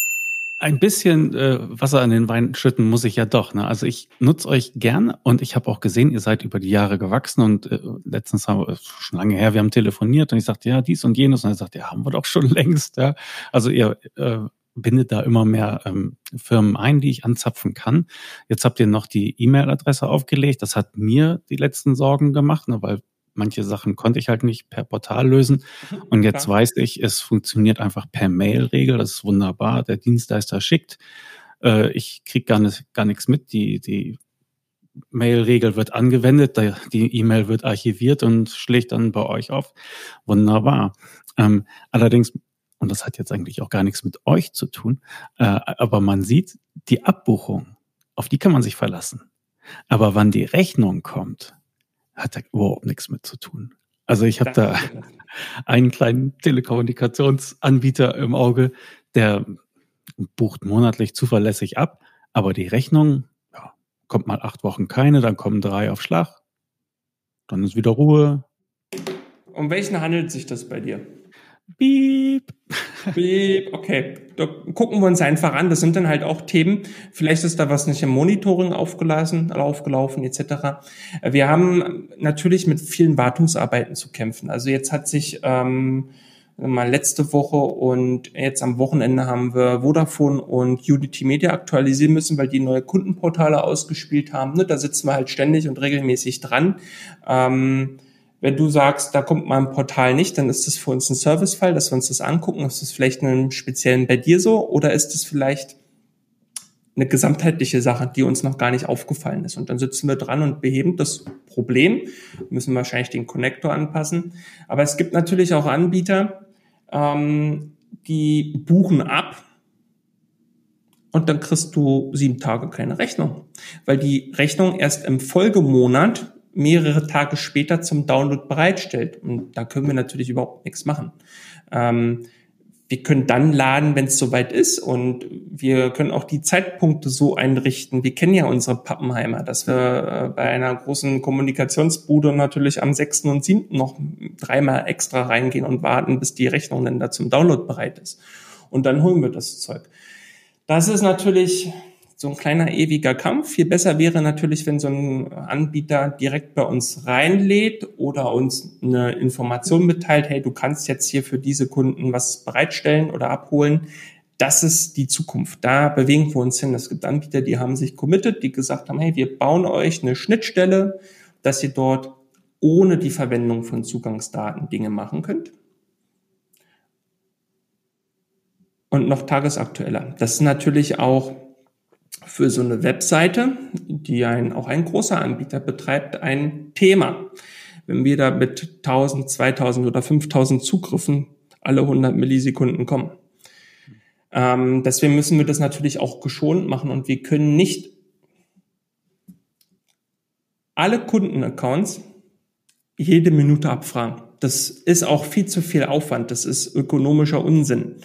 ein bisschen äh, Wasser an den Wein schütten muss ich ja doch. Ne? Also ich nutze euch gern und ich habe auch gesehen, ihr seid über die Jahre gewachsen und äh, letztens haben wir schon lange her, wir haben telefoniert und ich sagte, ja, dies und jenes und er sagt, ja, haben wir doch schon [laughs] längst. Ja? Also ihr äh, binde da immer mehr ähm, Firmen ein, die ich anzapfen kann. Jetzt habt ihr noch die E-Mail-Adresse aufgelegt. Das hat mir die letzten Sorgen gemacht, ne, weil manche Sachen konnte ich halt nicht per Portal lösen. [laughs] Und jetzt Klar. weiß ich, es funktioniert einfach per Mail-Regel. Das ist wunderbar. Der Dienstleister schickt. Äh, ich krieg gar, nicht, gar nichts mit. Die, die Mail-Regel wird angewendet, die E-Mail wird archiviert und schlägt dann bei euch auf. Wunderbar. Ähm, allerdings, und das hat jetzt eigentlich auch gar nichts mit euch zu tun, äh, aber man sieht, die Abbuchung, auf die kann man sich verlassen. Aber wann die Rechnung kommt, hat da überhaupt nichts mit zu tun. Also ich habe da [laughs] einen kleinen Telekommunikationsanbieter im Auge, der bucht monatlich zuverlässig ab, aber die Rechnung, ja, kommt mal acht Wochen keine, dann kommen drei auf Schlag, dann ist wieder Ruhe. Um welchen handelt sich das bei dir? Beep. Beep, okay. Da gucken wir uns einfach an. Das sind dann halt auch Themen. Vielleicht ist da was nicht im Monitoring aufgelassen, aufgelaufen, etc. Wir haben natürlich mit vielen Wartungsarbeiten zu kämpfen. Also jetzt hat sich ähm, mal letzte Woche und jetzt am Wochenende haben wir Vodafone und Unity Media aktualisieren müssen, weil die neue Kundenportale ausgespielt haben. Ne? Da sitzen wir halt ständig und regelmäßig dran. Ähm, wenn du sagst, da kommt mal ein Portal nicht, dann ist das für uns ein Servicefall, dass wir uns das angucken. Ist das vielleicht einen speziellen bei dir so oder ist das vielleicht eine gesamtheitliche Sache, die uns noch gar nicht aufgefallen ist? Und dann sitzen wir dran und beheben das Problem, müssen wahrscheinlich den Connector anpassen. Aber es gibt natürlich auch Anbieter, ähm, die buchen ab und dann kriegst du sieben Tage keine Rechnung, weil die Rechnung erst im Folgemonat mehrere Tage später zum Download bereitstellt. Und da können wir natürlich überhaupt nichts machen. Ähm, wir können dann laden, wenn es soweit ist. Und wir können auch die Zeitpunkte so einrichten. Wir kennen ja unsere Pappenheimer, dass wir äh, bei einer großen Kommunikationsbude natürlich am 6. und 7. noch dreimal extra reingehen und warten, bis die Rechnung dann da zum Download bereit ist. Und dann holen wir das Zeug. Das ist natürlich so ein kleiner ewiger Kampf. Viel besser wäre natürlich, wenn so ein Anbieter direkt bei uns reinlädt oder uns eine Information mitteilt, hey, du kannst jetzt hier für diese Kunden was bereitstellen oder abholen. Das ist die Zukunft. Da bewegen wir uns hin. Es gibt Anbieter, die haben sich committed, die gesagt haben, hey, wir bauen euch eine Schnittstelle, dass ihr dort ohne die Verwendung von Zugangsdaten Dinge machen könnt. Und noch tagesaktueller. Das ist natürlich auch für so eine Webseite, die ein, auch ein großer Anbieter betreibt, ein Thema. Wenn wir da mit 1000, 2000 oder 5000 Zugriffen alle 100 Millisekunden kommen. Ähm, deswegen müssen wir das natürlich auch geschont machen und wir können nicht alle Kundenaccounts jede Minute abfragen. Das ist auch viel zu viel Aufwand. Das ist ökonomischer Unsinn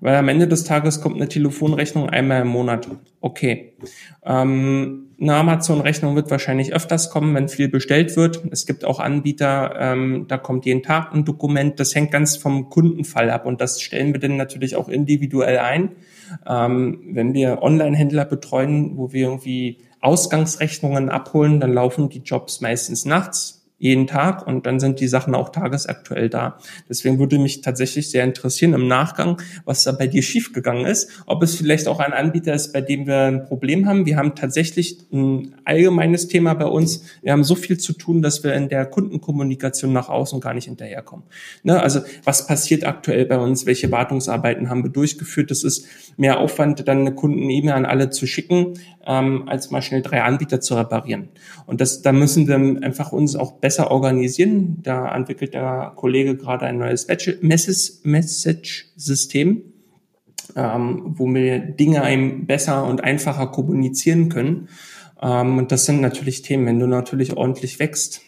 weil am Ende des Tages kommt eine Telefonrechnung einmal im Monat. Okay. Ähm, eine Amazon-Rechnung wird wahrscheinlich öfters kommen, wenn viel bestellt wird. Es gibt auch Anbieter, ähm, da kommt jeden Tag ein Dokument. Das hängt ganz vom Kundenfall ab und das stellen wir dann natürlich auch individuell ein. Ähm, wenn wir Online-Händler betreuen, wo wir irgendwie Ausgangsrechnungen abholen, dann laufen die Jobs meistens nachts jeden Tag und dann sind die Sachen auch tagesaktuell da. Deswegen würde mich tatsächlich sehr interessieren im Nachgang, was da bei dir schiefgegangen ist, ob es vielleicht auch ein Anbieter ist, bei dem wir ein Problem haben. Wir haben tatsächlich ein allgemeines Thema bei uns. Wir haben so viel zu tun, dass wir in der Kundenkommunikation nach außen gar nicht hinterherkommen. Ne? Also was passiert aktuell bei uns? Welche Wartungsarbeiten haben wir durchgeführt? Das ist mehr Aufwand, dann eine Kunden-E-Mail an alle zu schicken, ähm, als mal schnell drei Anbieter zu reparieren. Und das, da müssen wir einfach uns auch besser organisieren. Da entwickelt der Kollege gerade ein neues Message-System, ähm, wo wir Dinge einem besser und einfacher kommunizieren können. Ähm, und das sind natürlich Themen, wenn du natürlich ordentlich wächst,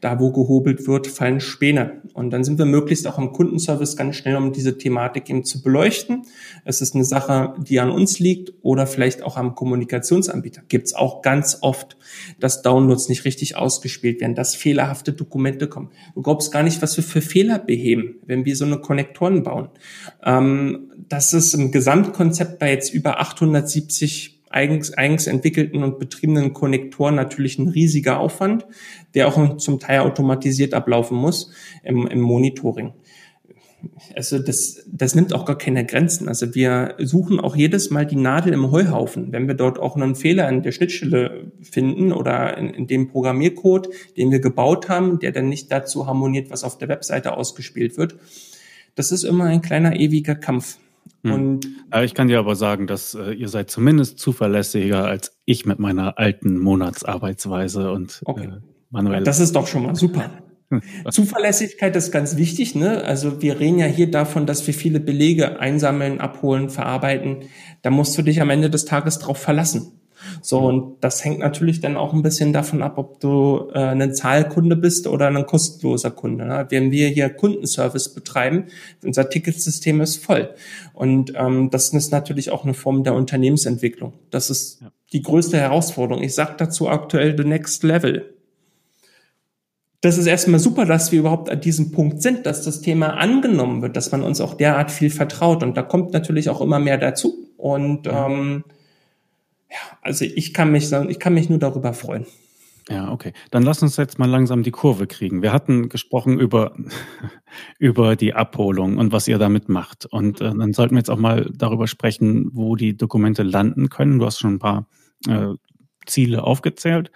da, wo gehobelt wird, fallen Späne. Und dann sind wir möglichst auch im Kundenservice ganz schnell, um diese Thematik eben zu beleuchten. Es ist eine Sache, die an uns liegt oder vielleicht auch am Kommunikationsanbieter. Gibt es auch ganz oft, dass Downloads nicht richtig ausgespielt werden, dass fehlerhafte Dokumente kommen. Du glaubst gar nicht, was wir für Fehler beheben, wenn wir so eine Konnektoren bauen. Ähm, das ist im Gesamtkonzept bei jetzt über 870 eigens, eigens entwickelten und betriebenen Konnektoren natürlich ein riesiger Aufwand, der auch zum Teil automatisiert ablaufen muss im, im Monitoring. also das, das nimmt auch gar keine Grenzen. Also wir suchen auch jedes Mal die Nadel im Heuhaufen. Wenn wir dort auch einen Fehler in der Schnittstelle finden oder in, in dem Programmiercode, den wir gebaut haben, der dann nicht dazu harmoniert, was auf der Webseite ausgespielt wird. Das ist immer ein kleiner ewiger Kampf. Hm. Und ich kann dir aber sagen, dass äh, ihr seid zumindest zuverlässiger als ich mit meiner alten Monatsarbeitsweise und okay. äh, manuell. Das ist doch schon mal super. [laughs] Zuverlässigkeit ist ganz wichtig. Ne? Also wir reden ja hier davon, dass wir viele Belege einsammeln, abholen, verarbeiten. Da musst du dich am Ende des Tages drauf verlassen. So, und das hängt natürlich dann auch ein bisschen davon ab, ob du äh, ein Zahlkunde bist oder ein kostenloser Kunde. Ne? Wenn wir hier Kundenservice betreiben, unser Ticketsystem ist voll. Und ähm, das ist natürlich auch eine Form der Unternehmensentwicklung. Das ist ja. die größte Herausforderung. Ich sage dazu aktuell the next level das ist erstmal super, dass wir überhaupt an diesem Punkt sind, dass das Thema angenommen wird, dass man uns auch derart viel vertraut. Und da kommt natürlich auch immer mehr dazu. Und ähm, ja, also ich kann mich sagen, ich kann mich nur darüber freuen. Ja, okay. Dann lass uns jetzt mal langsam die Kurve kriegen. Wir hatten gesprochen über, [laughs] über die Abholung und was ihr damit macht. Und äh, dann sollten wir jetzt auch mal darüber sprechen, wo die Dokumente landen können. Du hast schon ein paar äh, Ziele aufgezählt.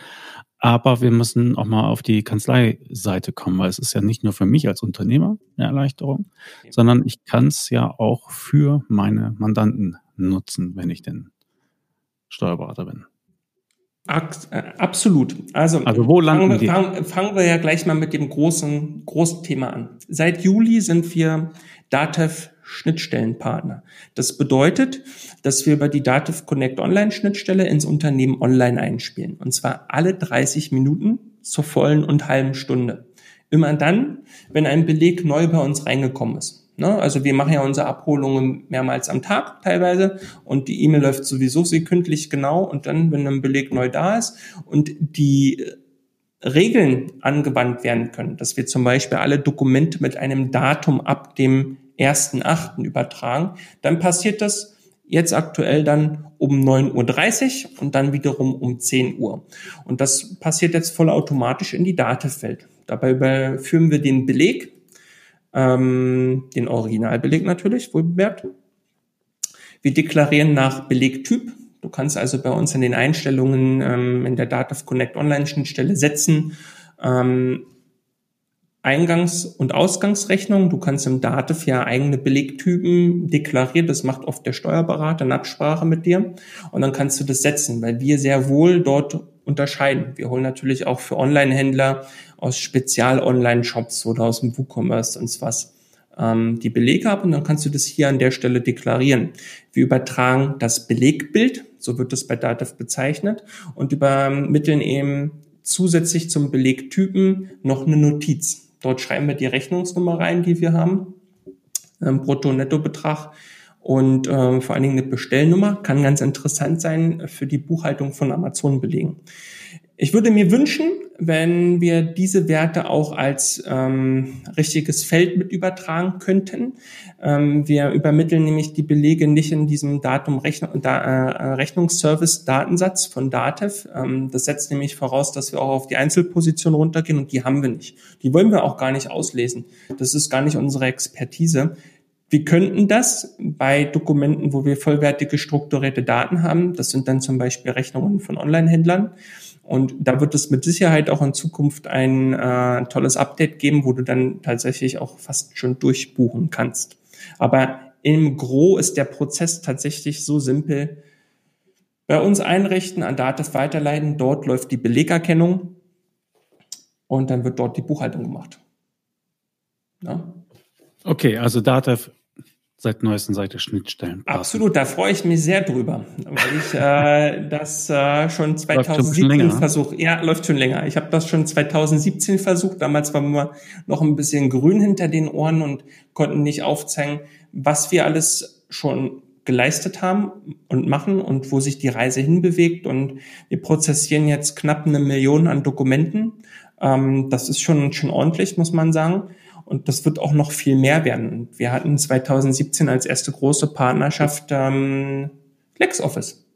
Aber wir müssen auch mal auf die Kanzleiseite kommen, weil es ist ja nicht nur für mich als Unternehmer eine Erleichterung, okay. sondern ich kann es ja auch für meine Mandanten nutzen, wenn ich denn Steuerberater bin. Äh, absolut. Also, also wo landen fangen, die? Fangen, fangen wir ja gleich mal mit dem großen, großen Thema an. Seit Juli sind wir DATEV Schnittstellenpartner. Das bedeutet, dass wir über die Dativ Connect Online Schnittstelle ins Unternehmen online einspielen. Und zwar alle 30 Minuten zur vollen und halben Stunde. Immer dann, wenn ein Beleg neu bei uns reingekommen ist. Ne? Also wir machen ja unsere Abholungen mehrmals am Tag teilweise und die E-Mail läuft sowieso sekündlich genau und dann, wenn ein Beleg neu da ist und die Regeln angewandt werden können, dass wir zum Beispiel alle Dokumente mit einem Datum ab dem 1.8. übertragen, dann passiert das jetzt aktuell dann um 9.30 Uhr und dann wiederum um 10 Uhr. Und das passiert jetzt vollautomatisch in die Datenfeld. Dabei überführen wir den Beleg, ähm, den Originalbeleg natürlich, wohl bemerkt. Wir deklarieren nach Belegtyp. Du kannst also bei uns in den Einstellungen ähm, in der Dativ Connect Online Schnittstelle setzen, ähm, Eingangs- und Ausgangsrechnung. Du kannst im Dativ ja eigene Belegtypen deklarieren. Das macht oft der Steuerberater in Absprache mit dir. Und dann kannst du das setzen, weil wir sehr wohl dort unterscheiden. Wir holen natürlich auch für Online-Händler aus Spezial-Online-Shops oder aus dem WooCommerce und was ähm, die Belege ab und dann kannst du das hier an der Stelle deklarieren. Wir übertragen das Belegbild, so wird das bei Dativ bezeichnet, und übermitteln eben zusätzlich zum Belegtypen noch eine Notiz. Dort schreiben wir die Rechnungsnummer rein, die wir haben, ähm, Brutto-Netto-Betrag und ähm, vor allen Dingen eine Bestellnummer. Kann ganz interessant sein für die Buchhaltung von Amazon-Belegen. Ich würde mir wünschen, wenn wir diese Werte auch als ähm, richtiges Feld mit übertragen könnten. Ähm, wir übermitteln nämlich die Belege nicht in diesem Datum Rechnung, da, äh, Rechnungsservice Datensatz von Datev. Ähm, das setzt nämlich voraus, dass wir auch auf die Einzelposition runtergehen und die haben wir nicht. Die wollen wir auch gar nicht auslesen. Das ist gar nicht unsere Expertise. Wir könnten das bei Dokumenten, wo wir vollwertige strukturierte Daten haben. Das sind dann zum Beispiel Rechnungen von Online-Händlern. Und da wird es mit Sicherheit auch in Zukunft ein äh, tolles Update geben, wo du dann tatsächlich auch fast schon durchbuchen kannst. Aber im Gro ist der Prozess tatsächlich so simpel. Bei uns einrichten, an Datev weiterleiten, dort läuft die Belegerkennung und dann wird dort die Buchhaltung gemacht. Ja? Okay, also Datev seit neuesten Seite Schnittstellen. Absolut, da freue ich mich sehr drüber, weil ich äh, [laughs] das äh, schon 2017 versucht. Ja, läuft schon länger. Ich habe das schon 2017 versucht. Damals waren wir noch ein bisschen grün hinter den Ohren und konnten nicht aufzeigen, was wir alles schon geleistet haben und machen und wo sich die Reise hinbewegt. Und wir prozessieren jetzt knapp eine Million an Dokumenten. Ähm, das ist schon, schon ordentlich, muss man sagen. Und das wird auch noch viel mehr werden. Wir hatten 2017 als erste große Partnerschaft ähm, LexOffice.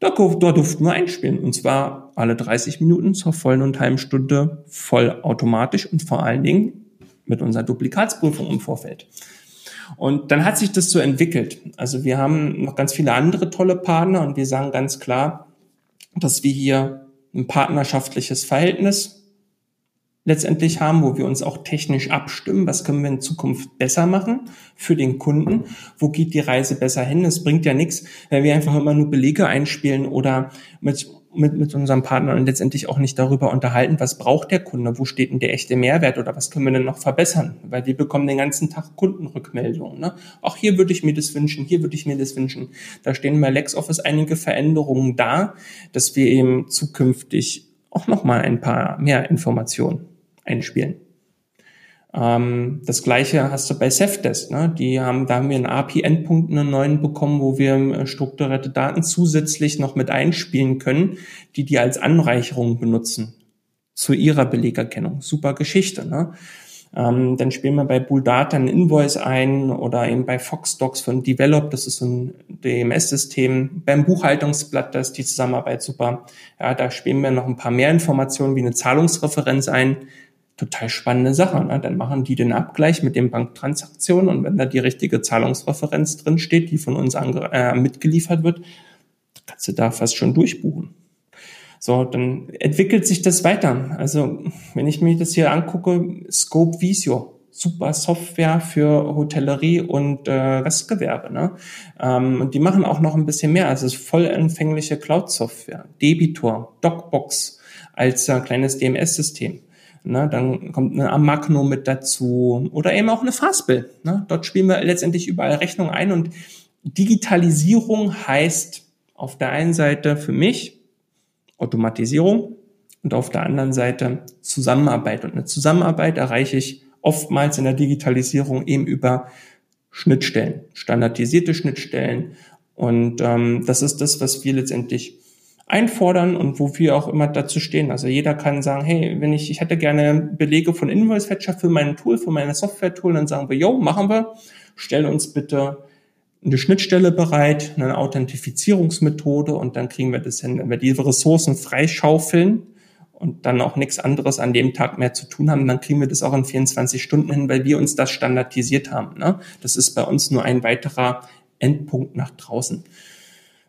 Da, da durften wir einspielen. Und zwar alle 30 Minuten zur vollen und halben Stunde vollautomatisch und vor allen Dingen mit unserer Duplikatsprüfung im Vorfeld. Und dann hat sich das so entwickelt. Also wir haben noch ganz viele andere tolle Partner und wir sagen ganz klar, dass wir hier ein partnerschaftliches Verhältnis letztendlich haben, wo wir uns auch technisch abstimmen, was können wir in Zukunft besser machen für den Kunden, wo geht die Reise besser hin. Es bringt ja nichts, wenn wir einfach immer nur Belege einspielen oder mit, mit, mit unserem Partner und letztendlich auch nicht darüber unterhalten, was braucht der Kunde, wo steht denn der echte Mehrwert oder was können wir denn noch verbessern, weil wir bekommen den ganzen Tag Kundenrückmeldungen. Ne? Auch hier würde ich mir das wünschen, hier würde ich mir das wünschen. Da stehen bei LexOffice einige Veränderungen da, dass wir eben zukünftig auch nochmal ein paar mehr Informationen einspielen. Ähm, das gleiche hast du bei Safdesk. Ne? Die haben, da haben wir einen API-Endpunkt einen neuen bekommen, wo wir äh, strukturierte Daten zusätzlich noch mit einspielen können, die die als Anreicherung benutzen zu ihrer Belegerkennung. Super Geschichte. Ne? Ähm, dann spielen wir bei Bulldata ein Invoice ein oder eben bei Foxdocs von Develop, das ist so ein DMS-System. Beim Buchhaltungsblatt, da ist die Zusammenarbeit super. Ja, da spielen wir noch ein paar mehr Informationen wie eine Zahlungsreferenz ein total spannende Sache. Ne? Dann machen die den Abgleich mit den Banktransaktionen und wenn da die richtige Zahlungsreferenz drin steht, die von uns äh, mitgeliefert wird, kannst du da fast schon durchbuchen. So, dann entwickelt sich das weiter. Also, wenn ich mir das hier angucke, Scope Visio, super Software für Hotellerie und äh, Gastgewerbe. Ne? Ähm, und die machen auch noch ein bisschen mehr. Also es ist vollempfängliche Cloud-Software, Debitor, Docbox als äh, kleines DMS-System. Ne, dann kommt eine Amagno mit dazu oder eben auch eine Fastbill. Ne? Dort spielen wir letztendlich überall Rechnungen ein und Digitalisierung heißt auf der einen Seite für mich Automatisierung und auf der anderen Seite Zusammenarbeit. Und eine Zusammenarbeit erreiche ich oftmals in der Digitalisierung eben über Schnittstellen, standardisierte Schnittstellen. Und ähm, das ist das, was wir letztendlich einfordern und wo wir auch immer dazu stehen. Also jeder kann sagen, hey, wenn ich, ich hätte gerne Belege von Invoice Fetcher für mein Tool, für meine Software-Tool, dann sagen wir, yo, machen wir, stellen uns bitte eine Schnittstelle bereit, eine Authentifizierungsmethode und dann kriegen wir das hin. Wenn wir diese Ressourcen freischaufeln und dann auch nichts anderes an dem Tag mehr zu tun haben, dann kriegen wir das auch in 24 Stunden hin, weil wir uns das standardisiert haben. Ne? Das ist bei uns nur ein weiterer Endpunkt nach draußen.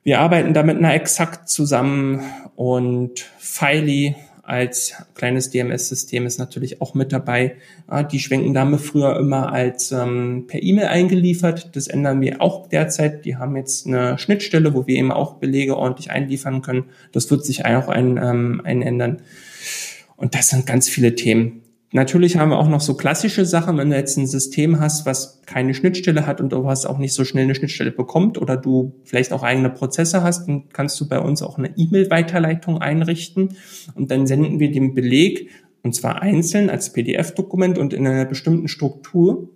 Wir arbeiten da mit einer Exakt zusammen und Filey als kleines DMS-System ist natürlich auch mit dabei. Die schwenken Dame früher immer als ähm, per E-Mail eingeliefert. Das ändern wir auch derzeit. Die haben jetzt eine Schnittstelle, wo wir eben auch Belege ordentlich einliefern können. Das wird sich auch ein, ähm, ein ändern. Und das sind ganz viele Themen. Natürlich haben wir auch noch so klassische Sachen, wenn du jetzt ein System hast, was keine Schnittstelle hat und du hast auch nicht so schnell eine Schnittstelle bekommt oder du vielleicht auch eigene Prozesse hast, dann kannst du bei uns auch eine E-Mail-Weiterleitung einrichten und dann senden wir den Beleg und zwar einzeln als PDF-Dokument und in einer bestimmten Struktur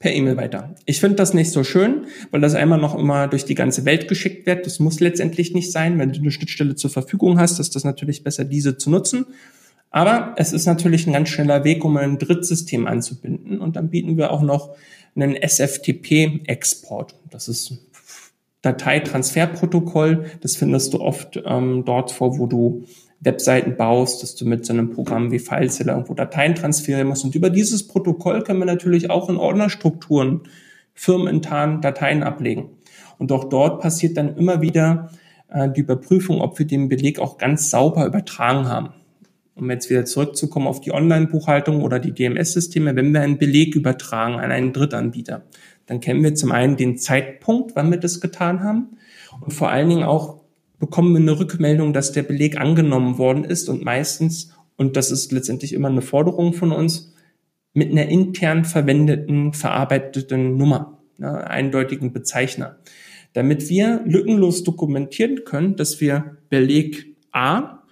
per E-Mail weiter. Ich finde das nicht so schön, weil das einmal noch immer durch die ganze Welt geschickt wird. Das muss letztendlich nicht sein. Wenn du eine Schnittstelle zur Verfügung hast, ist das natürlich besser, diese zu nutzen. Aber es ist natürlich ein ganz schneller Weg, um ein Drittsystem anzubinden. Und dann bieten wir auch noch einen SFTP-Export. Das ist Dateitransferprotokoll. Das findest du oft ähm, dort vor, wo du Webseiten baust, dass du mit so einem Programm wie FileZilla irgendwo Dateien transferieren musst. Und über dieses Protokoll können wir natürlich auch in Ordnerstrukturen firmenintern Dateien ablegen. Und auch dort passiert dann immer wieder äh, die Überprüfung, ob wir den Beleg auch ganz sauber übertragen haben um jetzt wieder zurückzukommen auf die Online-Buchhaltung oder die DMS-Systeme, wenn wir einen Beleg übertragen an einen Drittanbieter, dann kennen wir zum einen den Zeitpunkt, wann wir das getan haben. Und vor allen Dingen auch bekommen wir eine Rückmeldung, dass der Beleg angenommen worden ist und meistens, und das ist letztendlich immer eine Forderung von uns, mit einer intern verwendeten, verarbeiteten Nummer, ne, eindeutigen Bezeichner, damit wir lückenlos dokumentieren können, dass wir Beleg A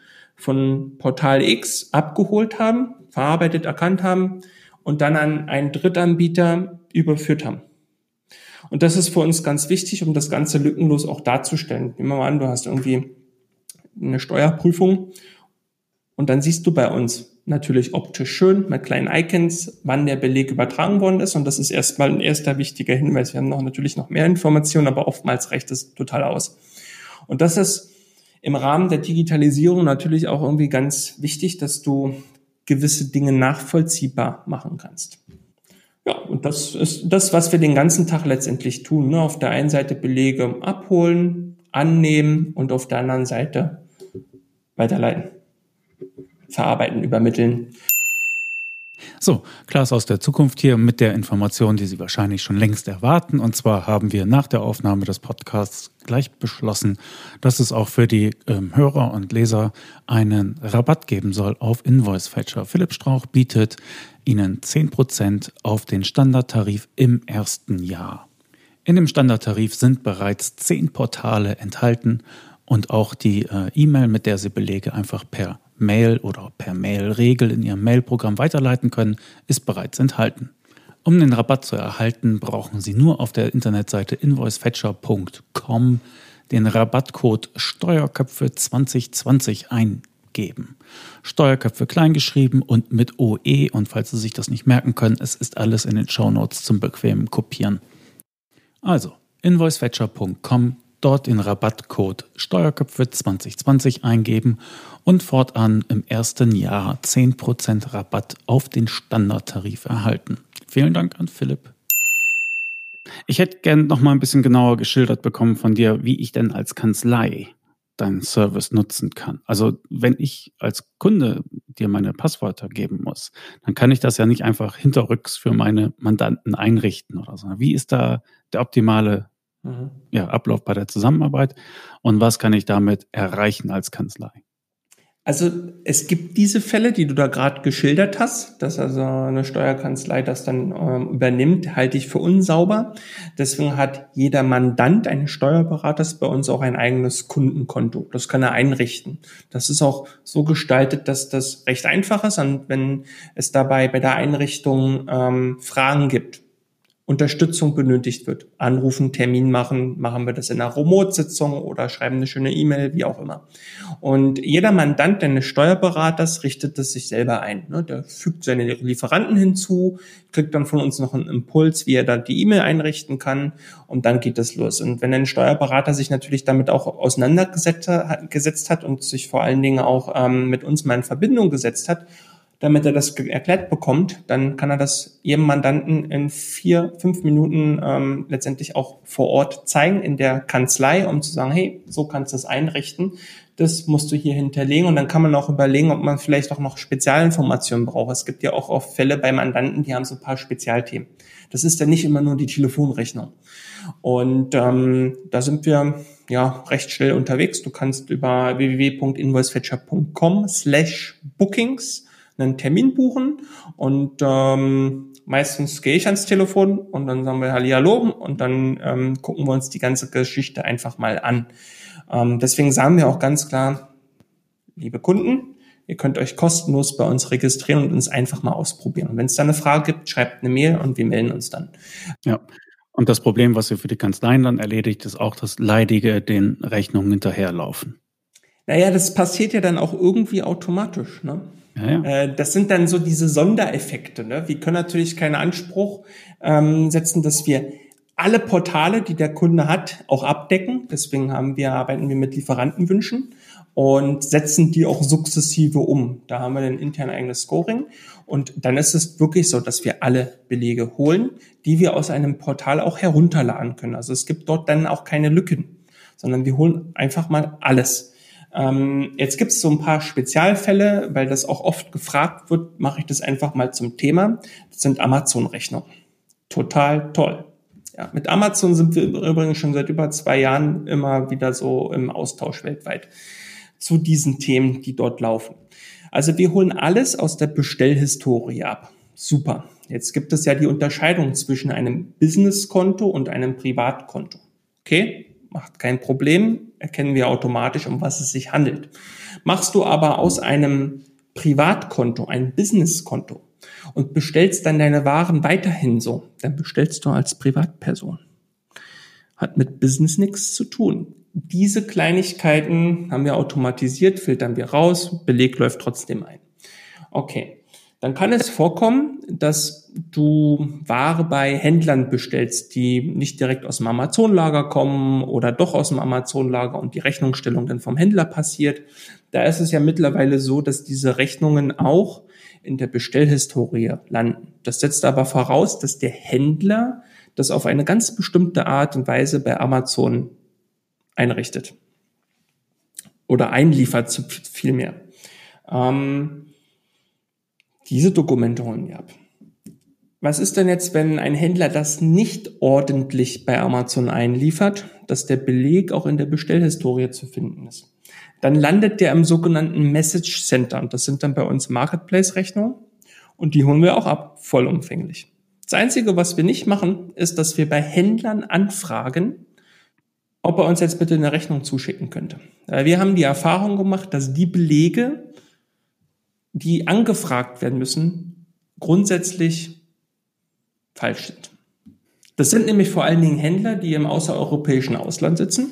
von Portal X abgeholt haben, verarbeitet, erkannt haben und dann an einen Drittanbieter überführt haben. Und das ist für uns ganz wichtig, um das Ganze lückenlos auch darzustellen. Nehmen wir mal an, du hast irgendwie eine Steuerprüfung und dann siehst du bei uns natürlich optisch schön mit kleinen Icons, wann der Beleg übertragen worden ist. Und das ist erstmal ein erster wichtiger Hinweis. Wir haben noch natürlich noch mehr Informationen, aber oftmals reicht es total aus. Und das ist im Rahmen der Digitalisierung natürlich auch irgendwie ganz wichtig, dass du gewisse Dinge nachvollziehbar machen kannst. Ja, und das ist das, was wir den ganzen Tag letztendlich tun. Ne? Auf der einen Seite Belege abholen, annehmen und auf der anderen Seite weiterleiten, verarbeiten, übermitteln. So, Klaas aus der Zukunft hier mit der Information, die Sie wahrscheinlich schon längst erwarten. Und zwar haben wir nach der Aufnahme des Podcasts gleich beschlossen, dass es auch für die ähm, Hörer und Leser einen Rabatt geben soll auf Invoice Fetcher. Philipp Strauch bietet Ihnen 10% auf den Standardtarif im ersten Jahr. In dem Standardtarif sind bereits 10 Portale enthalten und auch die äh, E-Mail, mit der Sie Belege einfach per Mail oder per Mail-Regel in Ihrem Mailprogramm weiterleiten können, ist bereits enthalten. Um den Rabatt zu erhalten, brauchen Sie nur auf der Internetseite invoicefetcher.com den Rabattcode Steuerköpfe 2020 eingeben. Steuerköpfe kleingeschrieben und mit OE und falls Sie sich das nicht merken können, es ist alles in den Shownotes zum bequemen Kopieren. Also invoicefetcher.com dort den Rabattcode Steuerköpfe 2020 eingeben und fortan im ersten Jahr 10% Rabatt auf den Standardtarif erhalten. Vielen Dank an Philipp. Ich hätte gern noch mal ein bisschen genauer geschildert bekommen von dir, wie ich denn als Kanzlei deinen Service nutzen kann. Also wenn ich als Kunde dir meine Passwörter geben muss, dann kann ich das ja nicht einfach hinterrücks für meine Mandanten einrichten oder so. Wie ist da der optimale mhm. ja, Ablauf bei der Zusammenarbeit und was kann ich damit erreichen als Kanzlei? Also es gibt diese Fälle, die du da gerade geschildert hast, dass also eine Steuerkanzlei das dann ähm, übernimmt, halte ich für unsauber. Deswegen hat jeder Mandant eines Steuerberaters bei uns auch ein eigenes Kundenkonto. Das kann er einrichten. Das ist auch so gestaltet, dass das recht einfach ist. Und wenn es dabei bei der Einrichtung ähm, Fragen gibt, Unterstützung benötigt wird. Anrufen, Termin machen, machen wir das in einer Remote-Sitzung oder schreiben eine schöne E-Mail, wie auch immer. Und jeder Mandant eines Steuerberaters richtet das sich selber ein. Ne? Der fügt seine Lieferanten hinzu, kriegt dann von uns noch einen Impuls, wie er da die E-Mail einrichten kann und dann geht das los. Und wenn ein Steuerberater sich natürlich damit auch auseinandergesetzt hat und sich vor allen Dingen auch ähm, mit uns mal in Verbindung gesetzt hat, damit er das erklärt bekommt, dann kann er das jedem Mandanten in vier, fünf Minuten ähm, letztendlich auch vor Ort zeigen in der Kanzlei, um zu sagen, hey, so kannst du es einrichten. Das musst du hier hinterlegen und dann kann man auch überlegen, ob man vielleicht auch noch Spezialinformationen braucht. Es gibt ja auch oft Fälle bei Mandanten, die haben so ein paar Spezialthemen. Das ist ja nicht immer nur die Telefonrechnung. Und ähm, da sind wir ja recht schnell unterwegs. Du kannst über www.invoicefetcher.com slash bookings einen Termin buchen und ähm, meistens gehe ich ans Telefon und dann sagen wir Hallihallo und dann ähm, gucken wir uns die ganze Geschichte einfach mal an. Ähm, deswegen sagen wir auch ganz klar, liebe Kunden, ihr könnt euch kostenlos bei uns registrieren und uns einfach mal ausprobieren. Und wenn es da eine Frage gibt, schreibt eine Mail und wir melden uns dann. Ja. Und das Problem, was ihr für die Kanzleien dann erledigt, ist auch das leidige den Rechnungen hinterherlaufen. Naja, das passiert ja dann auch irgendwie automatisch. Ne? Ja, ja. Äh, das sind dann so diese Sondereffekte. Ne? Wir können natürlich keinen Anspruch ähm, setzen, dass wir alle Portale, die der Kunde hat, auch abdecken. Deswegen haben wir, arbeiten wir mit Lieferantenwünschen und setzen die auch sukzessive um. Da haben wir ein intern eigenes Scoring. Und dann ist es wirklich so, dass wir alle Belege holen, die wir aus einem Portal auch herunterladen können. Also es gibt dort dann auch keine Lücken, sondern wir holen einfach mal alles. Ähm, jetzt gibt es so ein paar Spezialfälle, weil das auch oft gefragt wird, mache ich das einfach mal zum Thema. Das sind Amazon-Rechnungen. Total toll. Ja, mit Amazon sind wir übrigens schon seit über zwei Jahren immer wieder so im Austausch weltweit zu diesen Themen, die dort laufen. Also wir holen alles aus der Bestellhistorie ab. Super. Jetzt gibt es ja die Unterscheidung zwischen einem Businesskonto und einem Privatkonto. Okay? macht kein Problem, erkennen wir automatisch, um was es sich handelt. Machst du aber aus einem Privatkonto ein Businesskonto und bestellst dann deine Waren weiterhin so, dann bestellst du als Privatperson. Hat mit Business nichts zu tun. Diese Kleinigkeiten haben wir automatisiert, filtern wir raus, Beleg läuft trotzdem ein. Okay. Dann kann es vorkommen, dass du Ware bei Händlern bestellst, die nicht direkt aus dem Amazon-Lager kommen oder doch aus dem Amazon-Lager und die Rechnungsstellung dann vom Händler passiert. Da ist es ja mittlerweile so, dass diese Rechnungen auch in der Bestellhistorie landen. Das setzt aber voraus, dass der Händler das auf eine ganz bestimmte Art und Weise bei Amazon einrichtet. Oder einliefert vielmehr. Ähm, diese Dokumente holen wir ab. Was ist denn jetzt, wenn ein Händler das nicht ordentlich bei Amazon einliefert, dass der Beleg auch in der Bestellhistorie zu finden ist? Dann landet der im sogenannten Message Center und das sind dann bei uns Marketplace-Rechnungen und die holen wir auch ab, vollumfänglich. Das Einzige, was wir nicht machen, ist, dass wir bei Händlern anfragen, ob er uns jetzt bitte eine Rechnung zuschicken könnte. Wir haben die Erfahrung gemacht, dass die Belege, die angefragt werden müssen, grundsätzlich falsch sind. Das sind nämlich vor allen Dingen Händler, die im außereuropäischen Ausland sitzen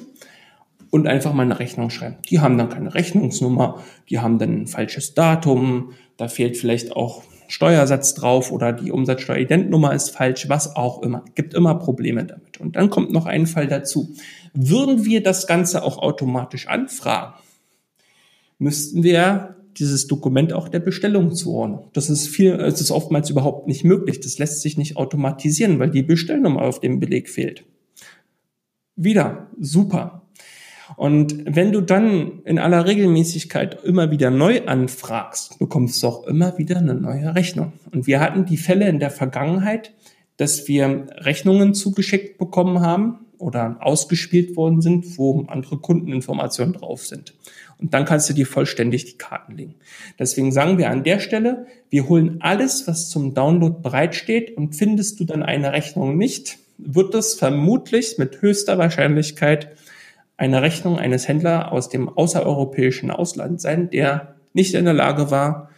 und einfach mal eine Rechnung schreiben. Die haben dann keine Rechnungsnummer, die haben dann ein falsches Datum, da fehlt vielleicht auch Steuersatz drauf oder die Umsatzsteueridentnummer ist falsch, was auch immer. Gibt immer Probleme damit. Und dann kommt noch ein Fall dazu. Würden wir das Ganze auch automatisch anfragen, müssten wir dieses Dokument auch der Bestellung zuordnen. Das ist viel, es ist oftmals überhaupt nicht möglich. Das lässt sich nicht automatisieren, weil die Bestellnummer auf dem Beleg fehlt. Wieder super. Und wenn du dann in aller Regelmäßigkeit immer wieder neu anfragst, bekommst du auch immer wieder eine neue Rechnung. Und wir hatten die Fälle in der Vergangenheit, dass wir Rechnungen zugeschickt bekommen haben oder ausgespielt worden sind, wo andere Kundeninformationen drauf sind. Und dann kannst du dir vollständig die Karten legen. Deswegen sagen wir an der Stelle, wir holen alles, was zum Download bereitsteht und findest du dann eine Rechnung nicht, wird es vermutlich mit höchster Wahrscheinlichkeit eine Rechnung eines Händlers aus dem außereuropäischen Ausland sein, der nicht in der Lage war,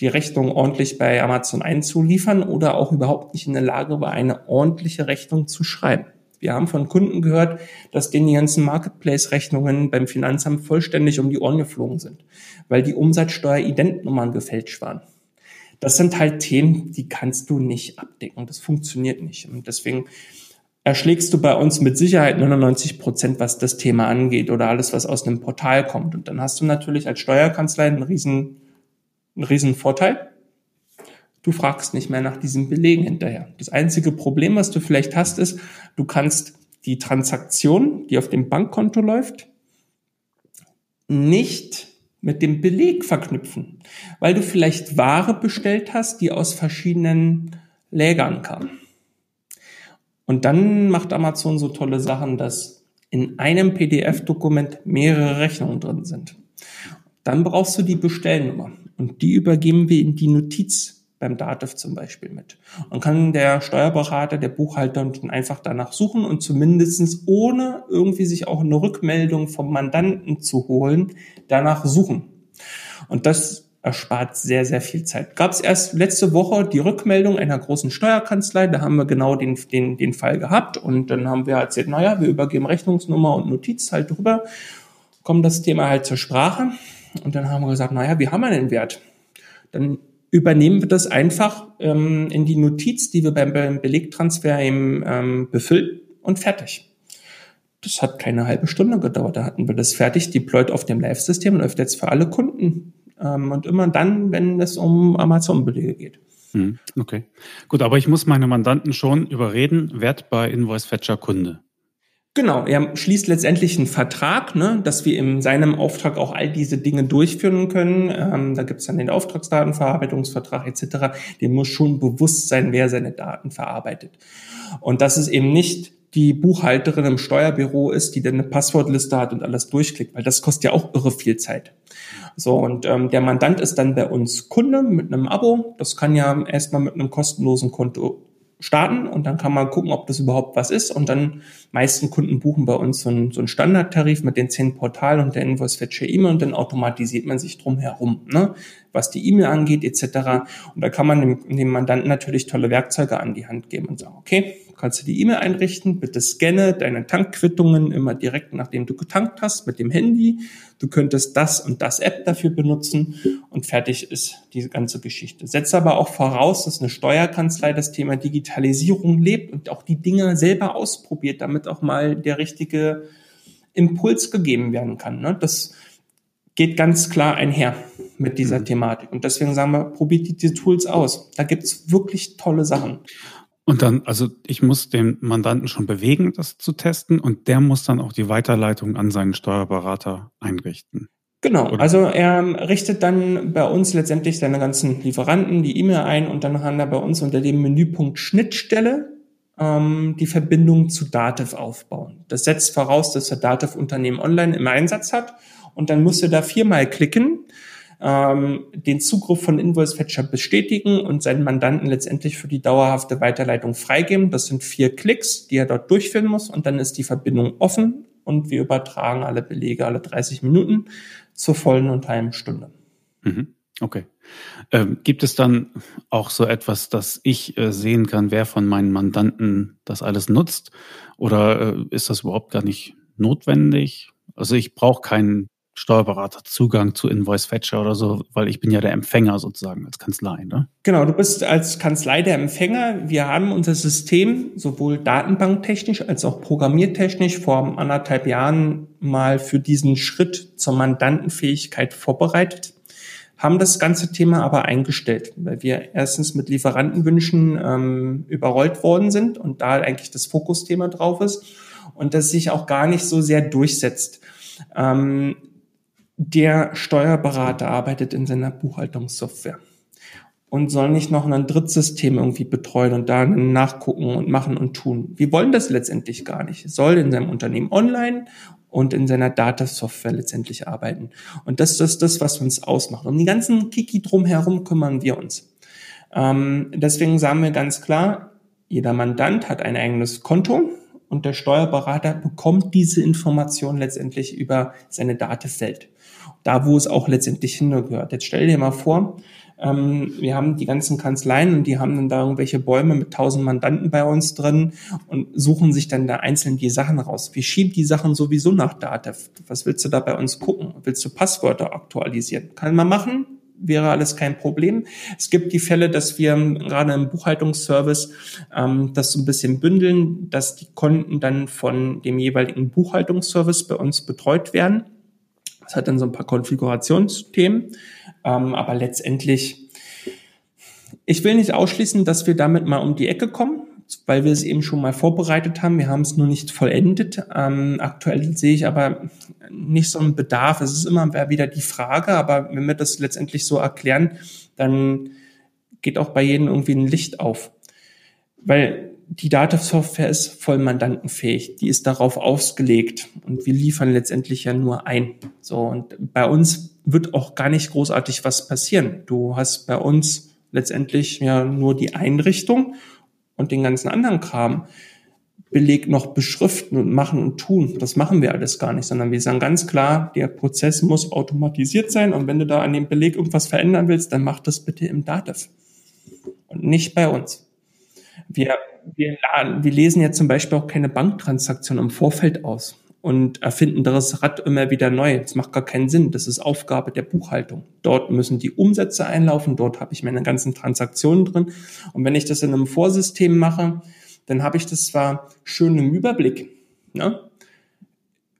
die Rechnung ordentlich bei Amazon einzuliefern oder auch überhaupt nicht in der Lage war, eine ordentliche Rechnung zu schreiben. Wir haben von Kunden gehört, dass denen die ganzen Marketplace-Rechnungen beim Finanzamt vollständig um die Ohren geflogen sind, weil die Umsatzsteuer-Identnummern gefälscht waren. Das sind halt Themen, die kannst du nicht abdecken. Das funktioniert nicht. Und deswegen erschlägst du bei uns mit Sicherheit 99 Prozent, was das Thema angeht oder alles, was aus einem Portal kommt. Und dann hast du natürlich als Steuerkanzlei einen riesen, einen riesen Vorteil Du fragst nicht mehr nach diesen Belegen hinterher. Das einzige Problem, was du vielleicht hast, ist, du kannst die Transaktion, die auf dem Bankkonto läuft, nicht mit dem Beleg verknüpfen, weil du vielleicht Ware bestellt hast, die aus verschiedenen Lägern kam. Und dann macht Amazon so tolle Sachen, dass in einem PDF-Dokument mehrere Rechnungen drin sind. Dann brauchst du die Bestellnummer und die übergeben wir in die Notiz beim Dativ zum Beispiel mit. Und kann der Steuerberater, der Buchhalter dann einfach danach suchen und zumindestens ohne irgendwie sich auch eine Rückmeldung vom Mandanten zu holen, danach suchen. Und das erspart sehr, sehr viel Zeit. Gab es erst letzte Woche die Rückmeldung einer großen Steuerkanzlei, da haben wir genau den, den, den Fall gehabt und dann haben wir erzählt, naja, wir übergeben Rechnungsnummer und Notiz halt drüber, kommt das Thema halt zur Sprache und dann haben wir gesagt, naja, wir haben einen Wert. Dann übernehmen wir das einfach ähm, in die Notiz, die wir beim, beim Belegtransfer eben ähm, befüllen und fertig. Das hat keine halbe Stunde gedauert. Da hatten wir das fertig, deployed auf dem Live-System, läuft jetzt für alle Kunden. Ähm, und immer dann, wenn es um Amazon-Belege geht. Hm, okay. Gut, aber ich muss meine Mandanten schon überreden, Wert bei Invoice Fetcher Kunde. Genau, er schließt letztendlich einen Vertrag, ne, dass wir in seinem Auftrag auch all diese Dinge durchführen können. Ähm, da gibt es dann den Auftragsdatenverarbeitungsvertrag etc. Dem muss schon bewusst sein, wer seine Daten verarbeitet. Und dass es eben nicht die Buchhalterin im Steuerbüro ist, die dann eine Passwortliste hat und alles durchklickt, weil das kostet ja auch irre viel Zeit. So, und ähm, der Mandant ist dann bei uns Kunde mit einem Abo. Das kann ja erstmal mit einem kostenlosen Konto starten und dann kann man gucken, ob das überhaupt was ist. Und dann meisten Kunden buchen bei uns so einen, so einen Standardtarif mit den zehn Portalen und der Invoice Fetcher E-Mail und dann automatisiert man sich drum herum. Ne? was die E-Mail angeht etc. Und da kann man dem, dem Mandanten natürlich tolle Werkzeuge an die Hand geben und sagen, okay, kannst du die E-Mail einrichten, bitte scanne deine Tankquittungen immer direkt, nachdem du getankt hast, mit dem Handy. Du könntest das und das App dafür benutzen und fertig ist diese ganze Geschichte. Setzt aber auch voraus, dass eine Steuerkanzlei das Thema Digitalisierung lebt und auch die Dinge selber ausprobiert, damit auch mal der richtige Impuls gegeben werden kann. Ne? Das geht ganz klar einher mit dieser mhm. Thematik. Und deswegen sagen wir, probiert die Tools aus. Da gibt's wirklich tolle Sachen. Und dann, also ich muss den Mandanten schon bewegen, das zu testen, und der muss dann auch die Weiterleitung an seinen Steuerberater einrichten. Genau, Oder? also er richtet dann bei uns letztendlich seine ganzen Lieferanten die E-Mail ein und dann kann er bei uns unter dem Menüpunkt Schnittstelle ähm, die Verbindung zu Dativ aufbauen. Das setzt voraus, dass er Dativ Unternehmen online im Einsatz hat und dann muss er da viermal klicken ähm, den Zugriff von Invoice Fetcher bestätigen und seinen Mandanten letztendlich für die dauerhafte Weiterleitung freigeben. Das sind vier Klicks, die er dort durchführen muss und dann ist die Verbindung offen und wir übertragen alle Belege alle 30 Minuten zur vollen und halben Stunde. Mhm. Okay. Ähm, gibt es dann auch so etwas, dass ich äh, sehen kann, wer von meinen Mandanten das alles nutzt? Oder äh, ist das überhaupt gar nicht notwendig? Also ich brauche keinen Steuerberater Zugang zu Invoice Fetcher oder so, weil ich bin ja der Empfänger sozusagen als Kanzlei, ne? Genau, du bist als Kanzlei der Empfänger. Wir haben unser System sowohl datenbanktechnisch als auch programmiertechnisch vor anderthalb Jahren mal für diesen Schritt zur Mandantenfähigkeit vorbereitet haben das ganze Thema aber eingestellt, weil wir erstens mit Lieferantenwünschen ähm, überrollt worden sind und da eigentlich das Fokusthema drauf ist und das sich auch gar nicht so sehr durchsetzt. Ähm, der Steuerberater arbeitet in seiner Buchhaltungssoftware und soll nicht noch ein Drittsystem irgendwie betreuen und da nachgucken und machen und tun. Wir wollen das letztendlich gar nicht. Es soll in seinem Unternehmen online und in seiner Data-Software letztendlich arbeiten. Und das ist das, was uns ausmacht. Um die ganzen Kiki drumherum kümmern wir uns. Ähm, deswegen sagen wir ganz klar, jeder Mandant hat ein eigenes Konto und der Steuerberater bekommt diese Information letztendlich über seine Datenfeld da wo es auch letztendlich hingehört. Jetzt stell dir mal vor, ähm, wir haben die ganzen Kanzleien und die haben dann da irgendwelche Bäume mit tausend Mandanten bei uns drin und suchen sich dann da einzeln die Sachen raus. Wir schieben die Sachen sowieso nach Datev. Was willst du da bei uns gucken? Willst du Passwörter aktualisieren? Kann man machen, wäre alles kein Problem. Es gibt die Fälle, dass wir gerade im Buchhaltungsservice ähm, das so ein bisschen bündeln, dass die Konten dann von dem jeweiligen Buchhaltungsservice bei uns betreut werden. Es hat dann so ein paar Konfigurationsthemen, ähm, aber letztendlich, ich will nicht ausschließen, dass wir damit mal um die Ecke kommen, weil wir es eben schon mal vorbereitet haben. Wir haben es nur nicht vollendet. Ähm, aktuell sehe ich aber nicht so einen Bedarf. Es ist immer wieder die Frage, aber wenn wir das letztendlich so erklären, dann geht auch bei jedem irgendwie ein Licht auf. Weil die Data-Software ist voll mandantenfähig. Die ist darauf ausgelegt und wir liefern letztendlich ja nur ein. So und bei uns wird auch gar nicht großartig was passieren. Du hast bei uns letztendlich ja nur die Einrichtung und den ganzen anderen Kram. Beleg noch beschriften und machen und tun. Das machen wir alles gar nicht, sondern wir sagen ganz klar, der Prozess muss automatisiert sein und wenn du da an dem Beleg irgendwas verändern willst, dann mach das bitte im Dativ und nicht bei uns. Wir wir, wir lesen ja zum Beispiel auch keine Banktransaktion im Vorfeld aus und erfinden das Rad immer wieder neu. Das macht gar keinen Sinn. Das ist Aufgabe der Buchhaltung. Dort müssen die Umsätze einlaufen, dort habe ich meine ganzen Transaktionen drin. Und wenn ich das in einem Vorsystem mache, dann habe ich das zwar schön im Überblick, ne?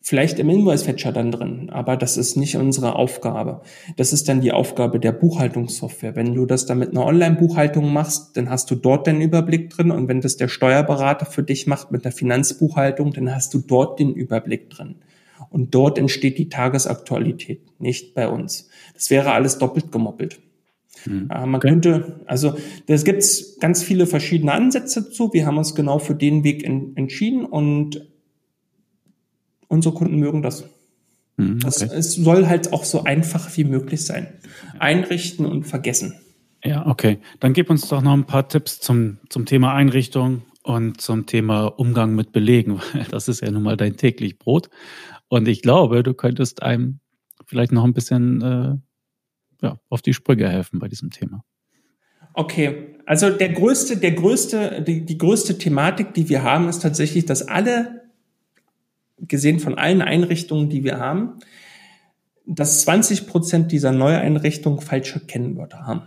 Vielleicht im Invoice-Fetcher dann drin, aber das ist nicht unsere Aufgabe. Das ist dann die Aufgabe der Buchhaltungssoftware. Wenn du das dann mit einer Online-Buchhaltung machst, dann hast du dort den Überblick drin und wenn das der Steuerberater für dich macht mit der Finanzbuchhaltung, dann hast du dort den Überblick drin. Und dort entsteht die Tagesaktualität, nicht bei uns. Das wäre alles doppelt gemoppelt. Mhm. Man könnte, also das gibt's ganz viele verschiedene Ansätze zu. Wir haben uns genau für den Weg in, entschieden und unsere Kunden mögen das. Hm, okay. das. Es soll halt auch so einfach wie möglich sein. Einrichten und vergessen. Ja, okay. Dann gib uns doch noch ein paar Tipps zum, zum Thema Einrichtung und zum Thema Umgang mit Belegen, [laughs] weil das ist ja nun mal dein täglich Brot. Und ich glaube, du könntest einem vielleicht noch ein bisschen äh, ja, auf die Sprünge helfen bei diesem Thema. Okay, also der größte, der größte, die, die größte Thematik, die wir haben, ist tatsächlich, dass alle, gesehen von allen Einrichtungen, die wir haben, dass 20 Prozent dieser Neueinrichtungen falsche Kennwörter haben.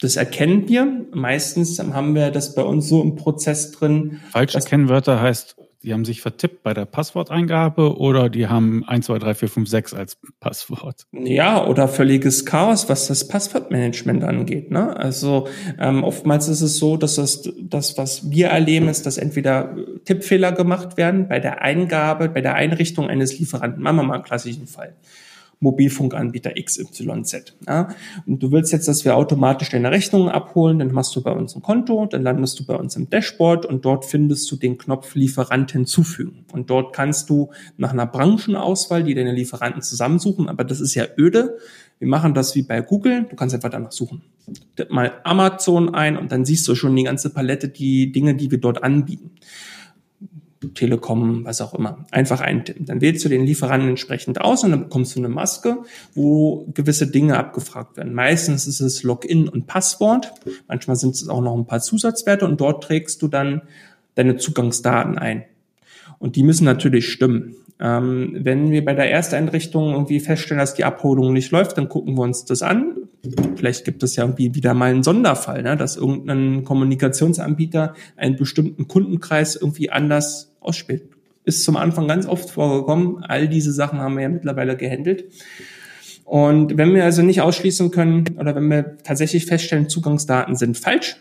Das erkennen wir. Meistens haben wir das bei uns so im Prozess drin. Falsche Kennwörter heißt, die haben sich vertippt bei der Passworteingabe oder die haben 1, 2, 3, 4, 5, 6 als Passwort. Ja, oder völliges Chaos, was das Passwortmanagement angeht. Ne? Also ähm, oftmals ist es so, dass das, das, was wir erleben, ist, dass entweder Tippfehler gemacht werden bei der Eingabe, bei der Einrichtung eines Lieferanten. Machen wir mal einen klassischen Fall. Mobilfunkanbieter XYZ. Ja? Und du willst jetzt, dass wir automatisch deine Rechnungen abholen, dann machst du bei uns ein Konto, dann landest du bei uns im Dashboard und dort findest du den Knopf Lieferant hinzufügen. Und dort kannst du nach einer Branchenauswahl, die deine Lieferanten zusammensuchen, aber das ist ja öde. Wir machen das wie bei Google. Du kannst einfach danach suchen. Tipp mal Amazon ein und dann siehst du schon die ganze Palette, die Dinge, die wir dort anbieten. Telekom, was auch immer, einfach eintippen. Dann wählst du den Lieferanten entsprechend aus und dann bekommst du eine Maske, wo gewisse Dinge abgefragt werden. Meistens ist es Login und Passwort. Manchmal sind es auch noch ein paar Zusatzwerte und dort trägst du dann deine Zugangsdaten ein. Und die müssen natürlich stimmen. Ähm, wenn wir bei der Ersteinrichtung irgendwie feststellen, dass die Abholung nicht läuft, dann gucken wir uns das an. Vielleicht gibt es ja irgendwie wieder mal einen Sonderfall, ne, dass irgendein Kommunikationsanbieter einen bestimmten Kundenkreis irgendwie anders ausspielt. Ist zum Anfang ganz oft vorgekommen. All diese Sachen haben wir ja mittlerweile gehandelt. Und wenn wir also nicht ausschließen können oder wenn wir tatsächlich feststellen, Zugangsdaten sind falsch,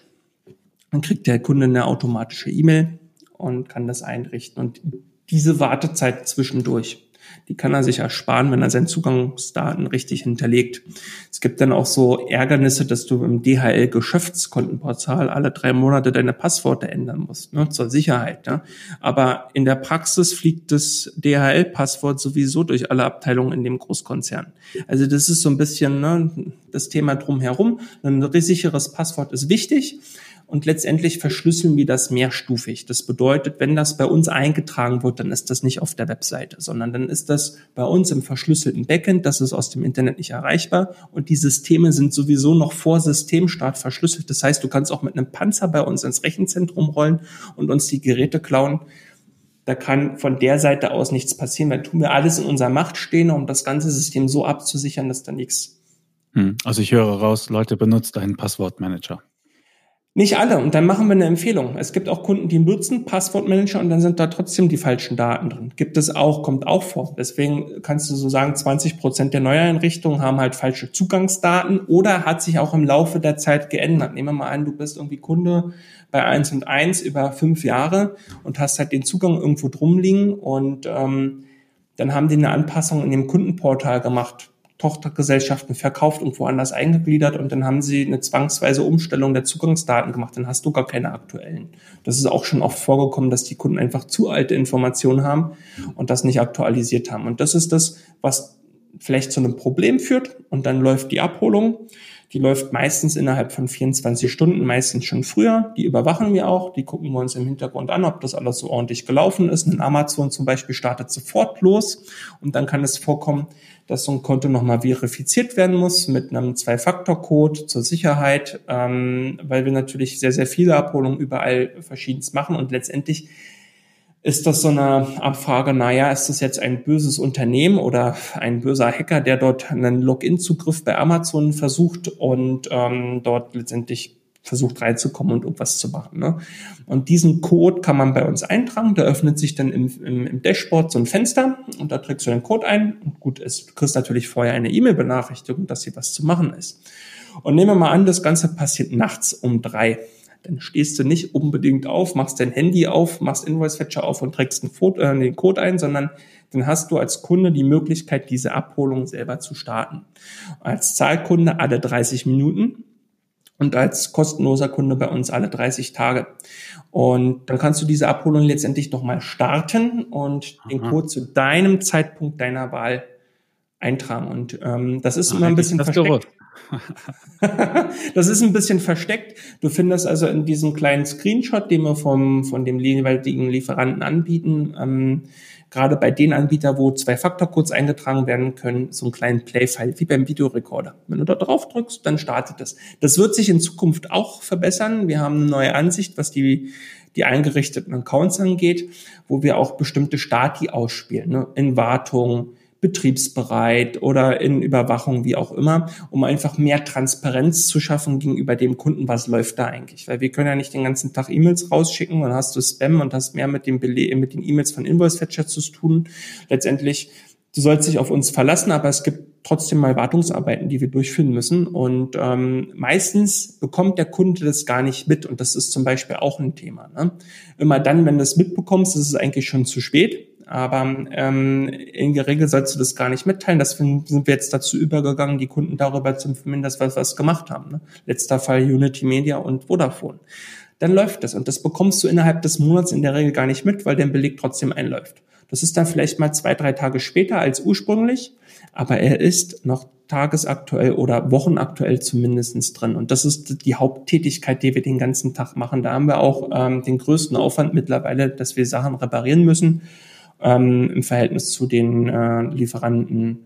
dann kriegt der Kunde eine automatische E-Mail und kann das einrichten. Und diese Wartezeit zwischendurch. Die kann er sich ersparen, wenn er seine Zugangsdaten richtig hinterlegt. Es gibt dann auch so Ärgernisse, dass du im DHL-Geschäftskontenportal alle drei Monate deine Passworte ändern musst, ne, zur Sicherheit. Ne? Aber in der Praxis fliegt das DHL-Passwort sowieso durch alle Abteilungen in dem Großkonzern. Also das ist so ein bisschen ne, das Thema drumherum. Ein sicheres Passwort ist wichtig und letztendlich verschlüsseln wir das mehrstufig. Das bedeutet, wenn das bei uns eingetragen wird, dann ist das nicht auf der Webseite, sondern dann ist das bei uns im verschlüsselten Backend, das ist aus dem Internet nicht erreichbar und die Systeme sind sowieso noch vor Systemstart verschlüsselt. Das heißt, du kannst auch mit einem Panzer bei uns ins Rechenzentrum rollen und uns die Geräte klauen. Da kann von der Seite aus nichts passieren. Da tun wir alles in unserer Macht stehen, um das ganze System so abzusichern, dass da nichts. Hm, also ich höre raus, Leute, benutzt einen Passwortmanager. Nicht alle. Und dann machen wir eine Empfehlung. Es gibt auch Kunden, die nutzen Passwortmanager und dann sind da trotzdem die falschen Daten drin. Gibt es auch, kommt auch vor. Deswegen kannst du so sagen, 20 Prozent der Neueinrichtungen haben halt falsche Zugangsdaten oder hat sich auch im Laufe der Zeit geändert. Nehmen wir mal an, du bist irgendwie Kunde bei 1 und 1 über fünf Jahre und hast halt den Zugang irgendwo drum liegen und ähm, dann haben die eine Anpassung in dem Kundenportal gemacht Tochtergesellschaften verkauft und woanders eingegliedert und dann haben sie eine zwangsweise Umstellung der Zugangsdaten gemacht. Dann hast du gar keine aktuellen. Das ist auch schon oft vorgekommen, dass die Kunden einfach zu alte Informationen haben und das nicht aktualisiert haben. Und das ist das, was vielleicht zu einem Problem führt und dann läuft die Abholung. Die läuft meistens innerhalb von 24 Stunden, meistens schon früher. Die überwachen wir auch. Die gucken wir uns im Hintergrund an, ob das alles so ordentlich gelaufen ist. Ein Amazon zum Beispiel startet sofort los und dann kann es vorkommen, dass so ein Konto nochmal verifiziert werden muss mit einem Zwei-Faktor-Code zur Sicherheit, ähm, weil wir natürlich sehr, sehr viele Abholungen überall verschiedenes machen und letztendlich ist das so eine Abfrage, naja, ist das jetzt ein böses Unternehmen oder ein böser Hacker, der dort einen Login-Zugriff bei Amazon versucht und ähm, dort letztendlich versucht reinzukommen und irgendwas zu machen. Ne? Und diesen Code kann man bei uns eintragen. Da öffnet sich dann im, im, im Dashboard so ein Fenster und da trägst du den Code ein. Und gut du kriegst natürlich vorher eine E-Mail-Benachrichtigung, dass hier was zu machen ist. Und nehmen wir mal an, das Ganze passiert nachts um drei. Dann stehst du nicht unbedingt auf, machst dein Handy auf, machst Invoice Fetcher auf und trägst äh, den Code ein, sondern dann hast du als Kunde die Möglichkeit, diese Abholung selber zu starten. Als Zahlkunde alle 30 Minuten und als kostenloser Kunde bei uns alle 30 Tage. Und dann kannst du diese Abholung letztendlich nochmal starten und Aha. den Code zu deinem Zeitpunkt deiner Wahl eintragen. Und ähm, das ist Ach, immer ein bisschen versteckt. [laughs] das ist ein bisschen versteckt. Du findest also in diesem kleinen Screenshot, den wir vom, von dem jeweiligen Lieferanten anbieten, ähm, gerade bei den Anbietern, wo Zwei-Faktor-Codes eingetragen werden können, so einen kleinen Play-File, wie beim Videorekorder. Wenn du da drauf drückst, dann startet das. Das wird sich in Zukunft auch verbessern. Wir haben eine neue Ansicht, was die, die eingerichteten Accounts angeht, wo wir auch bestimmte Stati ausspielen, ne? in Wartung, betriebsbereit oder in Überwachung, wie auch immer, um einfach mehr Transparenz zu schaffen gegenüber dem Kunden, was läuft da eigentlich. Weil wir können ja nicht den ganzen Tag E-Mails rausschicken, dann hast du Spam und hast mehr mit, dem mit den E-Mails von Invoice Fetcher zu tun. Letztendlich, du sollst dich auf uns verlassen, aber es gibt trotzdem mal Wartungsarbeiten, die wir durchführen müssen. Und ähm, meistens bekommt der Kunde das gar nicht mit. Und das ist zum Beispiel auch ein Thema. Ne? Immer dann, wenn du es mitbekommst, ist es eigentlich schon zu spät aber ähm, in der Regel sollst du das gar nicht mitteilen. Deswegen sind wir jetzt dazu übergegangen, die Kunden darüber zu informieren, dass wir was gemacht haben. Ne? Letzter Fall Unity Media und Vodafone. Dann läuft das und das bekommst du innerhalb des Monats in der Regel gar nicht mit, weil der Beleg trotzdem einläuft. Das ist dann vielleicht mal zwei, drei Tage später als ursprünglich, aber er ist noch tagesaktuell oder wochenaktuell zumindestens drin. Und das ist die Haupttätigkeit, die wir den ganzen Tag machen. Da haben wir auch ähm, den größten Aufwand mittlerweile, dass wir Sachen reparieren müssen ähm, im Verhältnis zu den äh, Lieferanten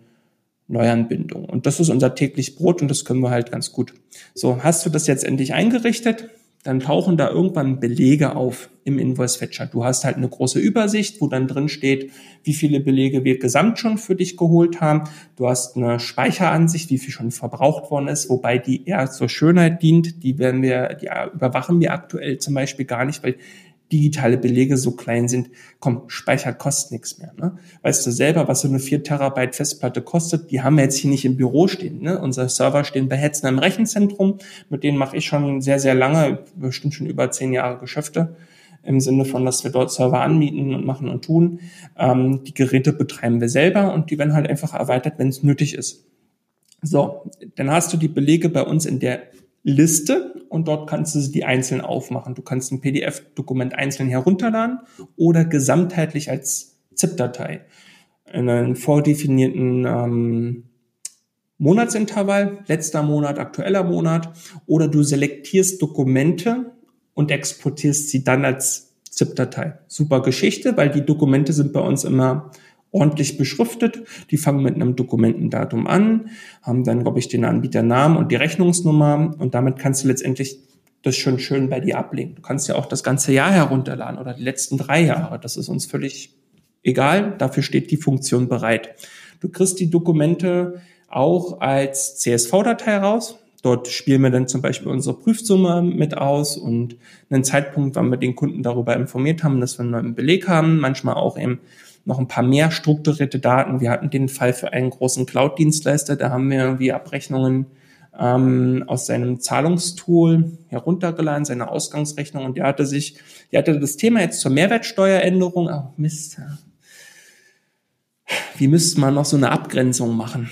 Neuanbindung. Und das ist unser täglich Brot und das können wir halt ganz gut. So, hast du das jetzt endlich eingerichtet? Dann tauchen da irgendwann Belege auf im Invoice Fetcher. Du hast halt eine große Übersicht, wo dann drin steht, wie viele Belege wir gesamt schon für dich geholt haben. Du hast eine Speicheransicht, wie viel schon verbraucht worden ist, wobei die eher zur Schönheit dient. Die werden wir, die überwachen wir aktuell zum Beispiel gar nicht, weil digitale Belege so klein sind, komm, Speicher kostet nichts mehr. Ne? Weißt du selber, was so eine 4 Terabyte Festplatte kostet? Die haben wir jetzt hier nicht im Büro stehen. Ne? Unsere Server stehen bei Hetzen im Rechenzentrum. Mit denen mache ich schon sehr, sehr lange, bestimmt schon über zehn Jahre Geschäfte im Sinne von, dass wir dort Server anmieten und machen und tun. Ähm, die Geräte betreiben wir selber und die werden halt einfach erweitert, wenn es nötig ist. So, dann hast du die Belege bei uns in der Liste und dort kannst du sie die einzeln aufmachen. Du kannst ein PDF-Dokument einzeln herunterladen oder gesamtheitlich als ZIP-Datei in einem vordefinierten ähm, Monatsintervall, letzter Monat, aktueller Monat, oder du selektierst Dokumente und exportierst sie dann als ZIP-Datei. Super Geschichte, weil die Dokumente sind bei uns immer ordentlich beschriftet. Die fangen mit einem Dokumentendatum an, haben dann, glaube ich, den Anbieternamen und die Rechnungsnummer und damit kannst du letztendlich das schon schön bei dir ablegen. Du kannst ja auch das ganze Jahr herunterladen oder die letzten drei Jahre. Das ist uns völlig egal. Dafür steht die Funktion bereit. Du kriegst die Dokumente auch als CSV-Datei raus. Dort spielen wir dann zum Beispiel unsere Prüfsumme mit aus und einen Zeitpunkt, wann wir den Kunden darüber informiert haben, dass wir einen neuen Beleg haben. Manchmal auch eben noch ein paar mehr strukturierte Daten. Wir hatten den Fall für einen großen Cloud-Dienstleister, da haben wir irgendwie Abrechnungen ähm, aus seinem Zahlungstool heruntergeladen, seine Ausgangsrechnung, und der hatte sich, der hatte das Thema jetzt zur Mehrwertsteueränderung, oh Mist, wie müsste man noch so eine Abgrenzung machen?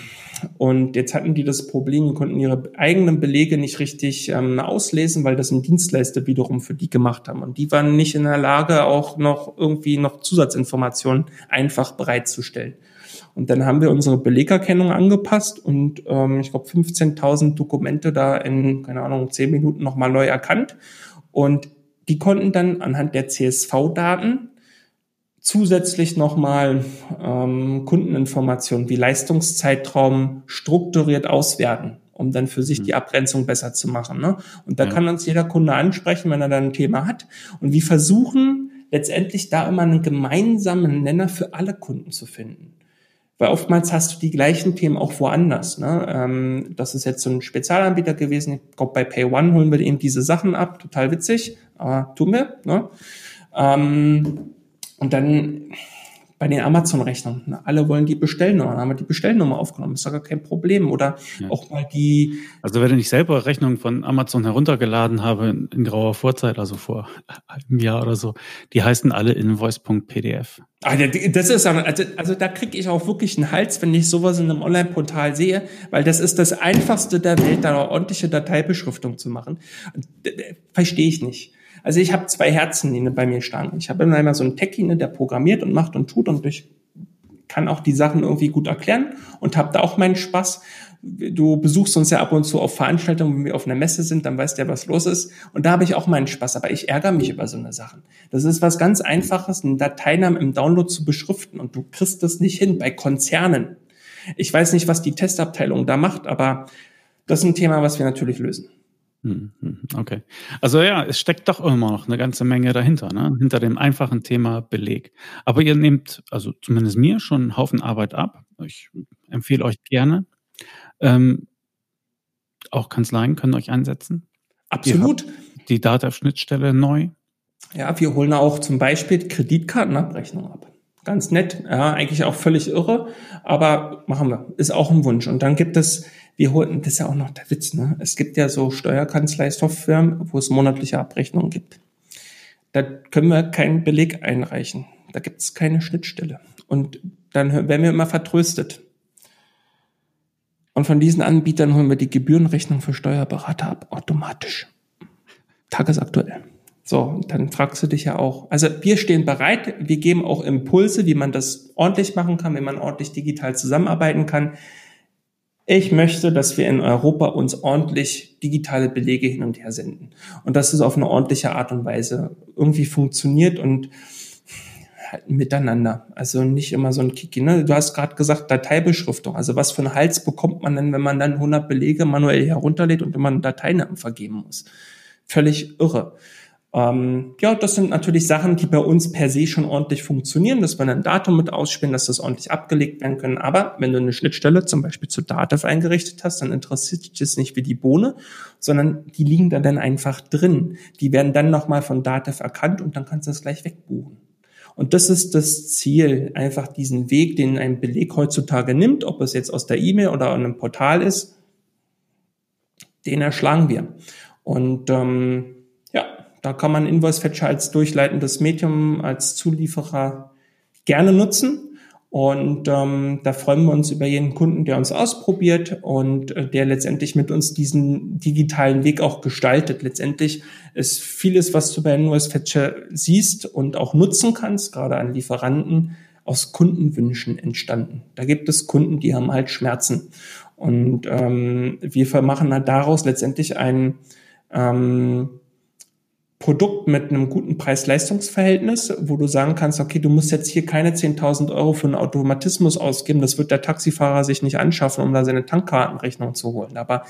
Und jetzt hatten die das Problem, konnten ihre eigenen Belege nicht richtig ähm, auslesen, weil das ein Dienstleister wiederum für die gemacht haben. Und die waren nicht in der Lage, auch noch irgendwie noch Zusatzinformationen einfach bereitzustellen. Und dann haben wir unsere Belegerkennung angepasst und ähm, ich glaube 15.000 Dokumente da in, keine Ahnung, 10 Minuten nochmal neu erkannt. Und die konnten dann anhand der CSV-Daten zusätzlich nochmal ähm, Kundeninformationen wie Leistungszeitraum strukturiert auswerten, um dann für sich die mhm. Abgrenzung besser zu machen. Ne? Und da ja. kann uns jeder Kunde ansprechen, wenn er dann ein Thema hat. Und wir versuchen letztendlich da immer einen gemeinsamen Nenner für alle Kunden zu finden. Weil oftmals hast du die gleichen Themen auch woanders. Ne? Ähm, das ist jetzt so ein Spezialanbieter gewesen. Ich glaube, bei Pay One holen wir eben diese Sachen ab. Total witzig, aber tun wir. Ne? Ähm, und dann bei den Amazon-Rechnungen. Alle wollen die Bestellnummer, dann haben wir die Bestellnummer aufgenommen. Ist doch gar kein Problem. Oder ja. auch mal die. Also wenn ich selber Rechnungen von Amazon heruntergeladen habe in, in grauer Vorzeit, also vor einem Jahr oder so, die heißen alle invoice.pdf. Ah, das ist also, also da kriege ich auch wirklich einen Hals, wenn ich sowas in einem Online-Portal sehe, weil das ist das einfachste der Welt, da eine ordentliche Dateibeschriftung zu machen. Verstehe ich nicht. Also ich habe zwei Herzen, die bei mir standen. Ich habe immer so einen Techie, ne, der programmiert und macht und tut und durch kann auch die Sachen irgendwie gut erklären und habe da auch meinen Spaß. Du besuchst uns ja ab und zu auf Veranstaltungen, wenn wir auf einer Messe sind, dann weißt du ja, was los ist. Und da habe ich auch meinen Spaß, aber ich ärgere mich über so eine Sachen. Das ist was ganz Einfaches, einen Dateinamen im Download zu beschriften und du kriegst das nicht hin bei Konzernen. Ich weiß nicht, was die Testabteilung da macht, aber das ist ein Thema, was wir natürlich lösen. Hm, hm, okay. Also ja, es steckt doch immer noch eine ganze Menge dahinter, ne? hinter dem einfachen Thema Beleg. Aber ihr nehmt, also zumindest mir, schon einen Haufen Arbeit ab. Ich empfehle euch gerne. Ähm, auch Kanzleien können euch einsetzen. Absolut. Die Data-Schnittstelle neu. Ja, wir holen auch zum Beispiel Kreditkartenabrechnung ab. Ganz nett, ja, eigentlich auch völlig irre, aber machen wir. Ist auch ein Wunsch. Und dann gibt es, wir holen, das ist ja auch noch der Witz, ne? Es gibt ja so Steuerkanzlei-Software, wo es monatliche Abrechnungen gibt. Da können wir keinen Beleg einreichen. Da gibt es keine Schnittstelle. Und dann werden wir immer vertröstet. Und von diesen Anbietern holen wir die Gebührenrechnung für Steuerberater ab, automatisch. Tagesaktuell. So, dann fragst du dich ja auch. Also wir stehen bereit, wir geben auch Impulse, wie man das ordentlich machen kann, wie man ordentlich digital zusammenarbeiten kann. Ich möchte, dass wir in Europa uns ordentlich digitale Belege hin und her senden. Und dass es auf eine ordentliche Art und Weise irgendwie funktioniert und halt miteinander. Also nicht immer so ein Kiki. Ne? Du hast gerade gesagt, Dateibeschriftung. Also was für einen Hals bekommt man denn, wenn man dann 100 Belege manuell herunterlädt und immer einen Dateinamen vergeben muss? Völlig irre. Ähm, ja, das sind natürlich Sachen, die bei uns per se schon ordentlich funktionieren, dass wir ein Datum mit ausspielen, dass das ordentlich abgelegt werden können. Aber wenn du eine Schnittstelle zum Beispiel zu Dativ eingerichtet hast, dann interessiert dich das nicht wie die Bohne, sondern die liegen da dann einfach drin. Die werden dann nochmal von Dativ erkannt und dann kannst du das gleich wegbuchen. Und das ist das Ziel, einfach diesen Weg, den ein Beleg heutzutage nimmt, ob es jetzt aus der E-Mail oder einem Portal ist, den erschlagen wir. Und ähm, da kann man Invoice Fetcher als durchleitendes Medium, als Zulieferer gerne nutzen. Und ähm, da freuen wir uns über jeden Kunden, der uns ausprobiert und äh, der letztendlich mit uns diesen digitalen Weg auch gestaltet. Letztendlich ist vieles, was du bei Invoice Fetcher siehst und auch nutzen kannst, gerade an Lieferanten, aus Kundenwünschen entstanden. Da gibt es Kunden, die haben halt Schmerzen. Und ähm, wir machen halt daraus letztendlich ein ähm, Produkt mit einem guten Preis-Leistungs-Verhältnis, wo du sagen kannst, okay, du musst jetzt hier keine 10.000 Euro für einen Automatismus ausgeben, das wird der Taxifahrer sich nicht anschaffen, um da seine Tankkartenrechnung zu holen. Aber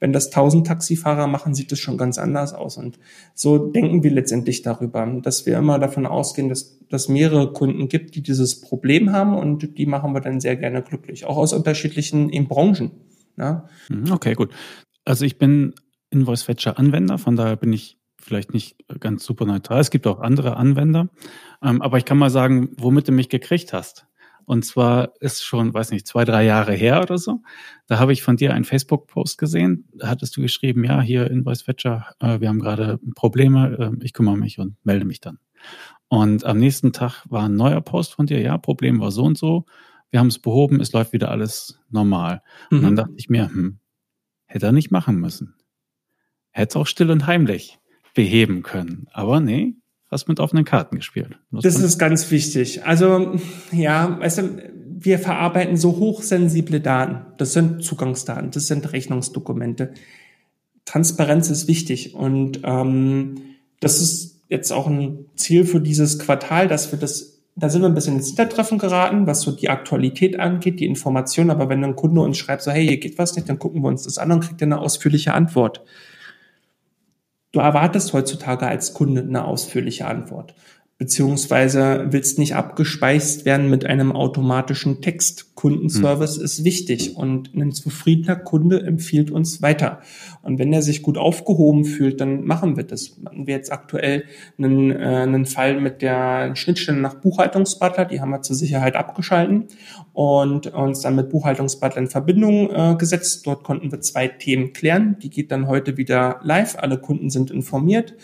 wenn das 1000 Taxifahrer machen, sieht es schon ganz anders aus. Und so denken wir letztendlich darüber, dass wir immer davon ausgehen, dass dass mehrere Kunden gibt, die dieses Problem haben und die machen wir dann sehr gerne glücklich, auch aus unterschiedlichen Branchen. Ja. Mhm, okay, gut. Also ich bin Invoice Fetcher Anwender, von daher bin ich vielleicht nicht ganz super neutral. Es gibt auch andere Anwender. Ähm, aber ich kann mal sagen, womit du mich gekriegt hast. Und zwar ist schon, weiß nicht, zwei, drei Jahre her oder so. Da habe ich von dir einen Facebook-Post gesehen. Da hattest du geschrieben, ja, hier Invoice Fetcher, äh, wir haben gerade Probleme, äh, ich kümmere mich und melde mich dann. Und am nächsten Tag war ein neuer Post von dir, ja, Problem war so und so, wir haben es behoben, es läuft wieder alles normal. Mhm. Und dann mhm. dachte ich mir, hm, hätte er nicht machen müssen. Hätte es auch still und heimlich beheben können. Aber nee, hast mit offenen Karten gespielt. Das ist ganz wichtig. Also ja, weißt du, wir verarbeiten so hochsensible Daten. Das sind Zugangsdaten, das sind Rechnungsdokumente. Transparenz ist wichtig und ähm, das ist jetzt auch ein Ziel für dieses Quartal, dass wir das da sind wir ein bisschen ins Hintertreffen geraten, was so die Aktualität angeht, die Information. Aber wenn ein Kunde uns schreibt, so, hey, hier geht was nicht, dann gucken wir uns das an und kriegt eine ausführliche Antwort. Du erwartest heutzutage als Kunde eine ausführliche Antwort beziehungsweise willst nicht abgespeist werden mit einem automatischen Text. Kundenservice mhm. ist wichtig und ein zufriedener Kunde empfiehlt uns weiter. Und wenn er sich gut aufgehoben fühlt, dann machen wir das. Machen wir jetzt aktuell einen, äh, einen Fall mit der Schnittstelle nach Buchhaltungsbutler, die haben wir zur Sicherheit abgeschalten und uns dann mit Buchhaltungsbutler in Verbindung äh, gesetzt. Dort konnten wir zwei Themen klären. Die geht dann heute wieder live. Alle Kunden sind informiert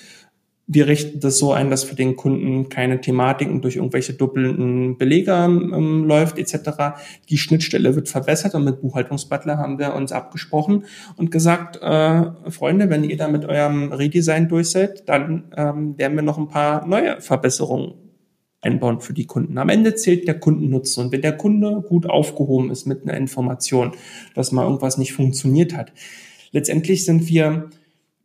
wir richten das so ein, dass für den Kunden keine Thematiken durch irgendwelche doppelten Belege ähm, läuft etc. Die Schnittstelle wird verbessert und mit Buchhaltungsbutler haben wir uns abgesprochen und gesagt, äh, Freunde, wenn ihr da mit eurem Redesign durch seid, dann ähm, werden wir noch ein paar neue Verbesserungen einbauen für die Kunden. Am Ende zählt der Kundennutzen. Und wenn der Kunde gut aufgehoben ist mit einer Information, dass mal irgendwas nicht funktioniert hat, letztendlich sind wir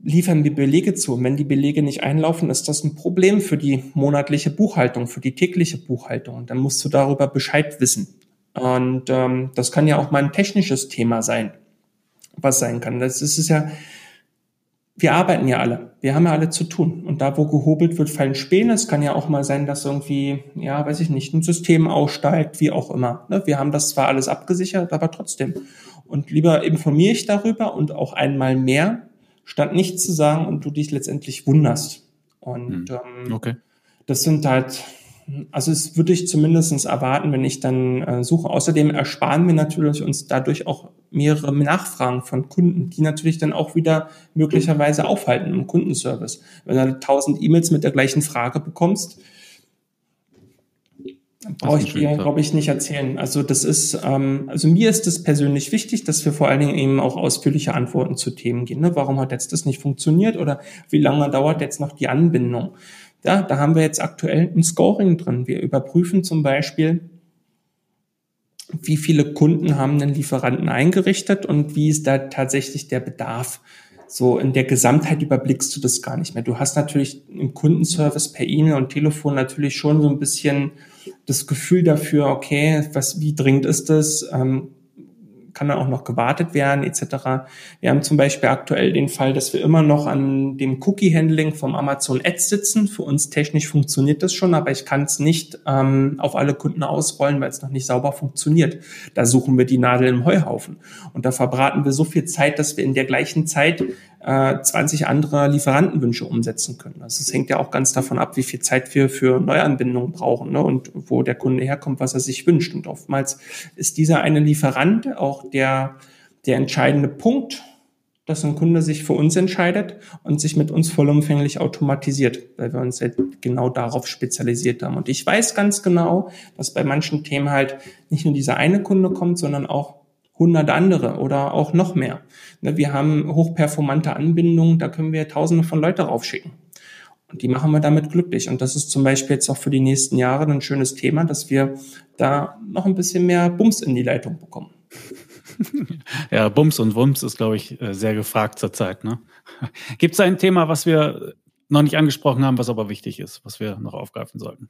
liefern wir Belege zu. Und wenn die Belege nicht einlaufen, ist das ein Problem für die monatliche Buchhaltung, für die tägliche Buchhaltung. Und dann musst du darüber Bescheid wissen. Und ähm, das kann ja auch mal ein technisches Thema sein, was sein kann. Das ist es ja, wir arbeiten ja alle. Wir haben ja alle zu tun. Und da, wo gehobelt wird, fallen Späne. Es kann ja auch mal sein, dass irgendwie, ja, weiß ich nicht, ein System aussteigt, wie auch immer. Ne? Wir haben das zwar alles abgesichert, aber trotzdem. Und lieber informiere ich darüber und auch einmal mehr, statt nichts zu sagen und du dich letztendlich wunderst. Und hm. ähm, okay. das sind halt also es würde ich zumindestens erwarten, wenn ich dann äh, suche. Außerdem ersparen wir natürlich uns dadurch auch mehrere Nachfragen von Kunden, die natürlich dann auch wieder möglicherweise aufhalten im Kundenservice. Wenn du tausend E-Mails mit der gleichen Frage bekommst, brauche ich dir, glaube ich, nicht erzählen. Also das ist, ähm, also mir ist es persönlich wichtig, dass wir vor allen Dingen eben auch ausführliche Antworten zu Themen geben. Ne? Warum hat jetzt das nicht funktioniert oder wie lange dauert jetzt noch die Anbindung? Ja, da haben wir jetzt aktuell ein Scoring drin. Wir überprüfen zum Beispiel, wie viele Kunden haben den Lieferanten eingerichtet und wie ist da tatsächlich der Bedarf. So in der Gesamtheit überblickst du das gar nicht mehr. Du hast natürlich im Kundenservice per E-Mail und Telefon natürlich schon so ein bisschen das Gefühl dafür, okay, was, wie dringend ist das? Ähm, kann dann auch noch gewartet werden etc. Wir haben zum Beispiel aktuell den Fall, dass wir immer noch an dem Cookie-Handling vom Amazon Ads sitzen. Für uns technisch funktioniert das schon, aber ich kann es nicht ähm, auf alle Kunden ausrollen, weil es noch nicht sauber funktioniert. Da suchen wir die Nadel im Heuhaufen. Und da verbraten wir so viel Zeit, dass wir in der gleichen Zeit äh, 20 andere Lieferantenwünsche umsetzen können. Also es hängt ja auch ganz davon ab, wie viel Zeit wir für Neuanbindungen brauchen ne? und wo der Kunde herkommt, was er sich wünscht. Und oftmals ist dieser eine Lieferant auch der, der entscheidende Punkt, dass ein Kunde sich für uns entscheidet und sich mit uns vollumfänglich automatisiert, weil wir uns halt genau darauf spezialisiert haben. Und ich weiß ganz genau, dass bei manchen Themen halt nicht nur dieser eine Kunde kommt, sondern auch hundert andere oder auch noch mehr. Ne, wir haben hochperformante Anbindungen, da können wir tausende von Leute raufschicken. Und die machen wir damit glücklich. Und das ist zum Beispiel jetzt auch für die nächsten Jahre ein schönes Thema, dass wir da noch ein bisschen mehr Bums in die Leitung bekommen. [laughs] Ja, Bums und Wumms ist, glaube ich, äh, sehr gefragt zurzeit. Ne? [laughs] Gibt es ein Thema, was wir noch nicht angesprochen haben, was aber wichtig ist, was wir noch aufgreifen sollten?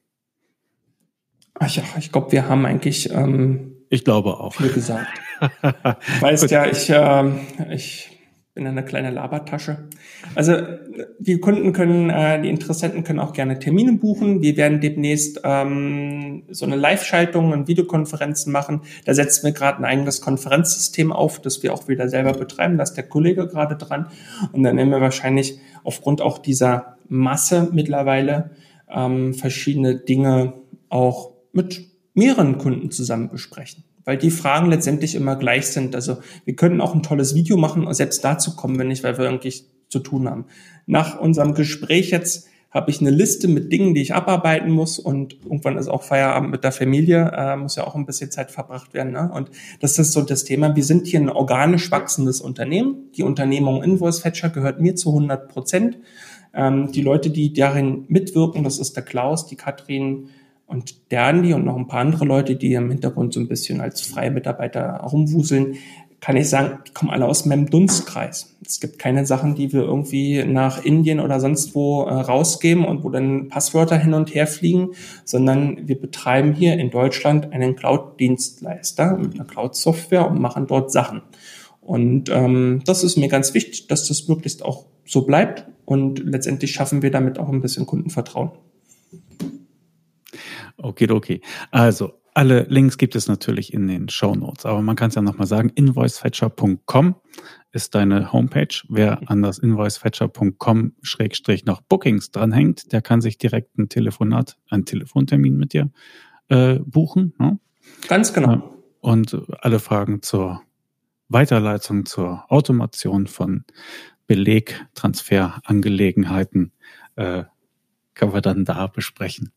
Ach ja, ich glaube, wir haben eigentlich ähm, ich glaube auch. Viel gesagt. [laughs] weißt ja, ich, äh, ich bin eine kleine Labertasche. Also die Kunden können, äh, die Interessenten können auch gerne Termine buchen. Wir werden demnächst ähm, so eine Live-Schaltung und Videokonferenzen machen. Da setzen wir gerade ein eigenes Konferenzsystem auf, das wir auch wieder selber betreiben. Da ist der Kollege gerade dran. Und dann nehmen wir wahrscheinlich aufgrund auch dieser Masse mittlerweile ähm, verschiedene Dinge auch mit mehreren Kunden zusammen besprechen, weil die Fragen letztendlich immer gleich sind. Also wir können auch ein tolles Video machen und selbst dazu kommen wir nicht, weil wir irgendwie zu tun haben. Nach unserem Gespräch jetzt habe ich eine Liste mit Dingen, die ich abarbeiten muss und irgendwann ist auch Feierabend mit der Familie, äh, muss ja auch ein bisschen Zeit verbracht werden. Ne? Und das ist so das Thema. Wir sind hier ein organisch wachsendes Unternehmen. Die Unternehmung Invoice Fetcher gehört mir zu 100 Prozent. Ähm, die Leute, die darin mitwirken, das ist der Klaus, die Katrin, und der Andi und noch ein paar andere Leute, die im Hintergrund so ein bisschen als freie Mitarbeiter rumwuseln, kann ich sagen, die kommen alle aus meinem Dunstkreis. Es gibt keine Sachen, die wir irgendwie nach Indien oder sonst wo äh, rausgeben und wo dann Passwörter hin und her fliegen, sondern wir betreiben hier in Deutschland einen Cloud-Dienstleister mit einer Cloud-Software und machen dort Sachen. Und ähm, das ist mir ganz wichtig, dass das möglichst auch so bleibt und letztendlich schaffen wir damit auch ein bisschen Kundenvertrauen. Okay, okay. Also alle Links gibt es natürlich in den Show Notes, aber man kann es ja nochmal sagen, invoicefetcher.com ist deine Homepage. Wer an das invoicefetcher.com schrägstrich noch Bookings dranhängt, der kann sich direkt ein Telefonat, einen Telefontermin mit dir äh, buchen. Ne? Ganz genau. Und alle Fragen zur Weiterleitung, zur Automation von Belegtransferangelegenheiten äh, können wir dann da besprechen.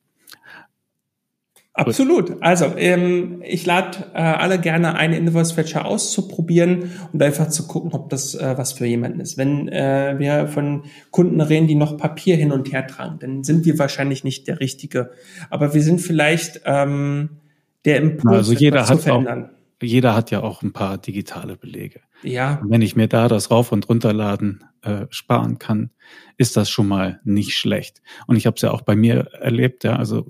Absolut. Also ähm, ich lade äh, alle gerne ein, Invoice Fetcher auszuprobieren und einfach zu gucken, ob das äh, was für jemanden ist. Wenn äh, wir von Kunden reden, die noch Papier hin und her tragen, dann sind wir wahrscheinlich nicht der Richtige. Aber wir sind vielleicht ähm, der Impuls, also jeder hat Auch, jeder hat ja auch ein paar digitale Belege. Ja. Und wenn ich mir da das rauf und runterladen äh, sparen kann, ist das schon mal nicht schlecht. Und ich habe es ja auch bei mir erlebt, ja, also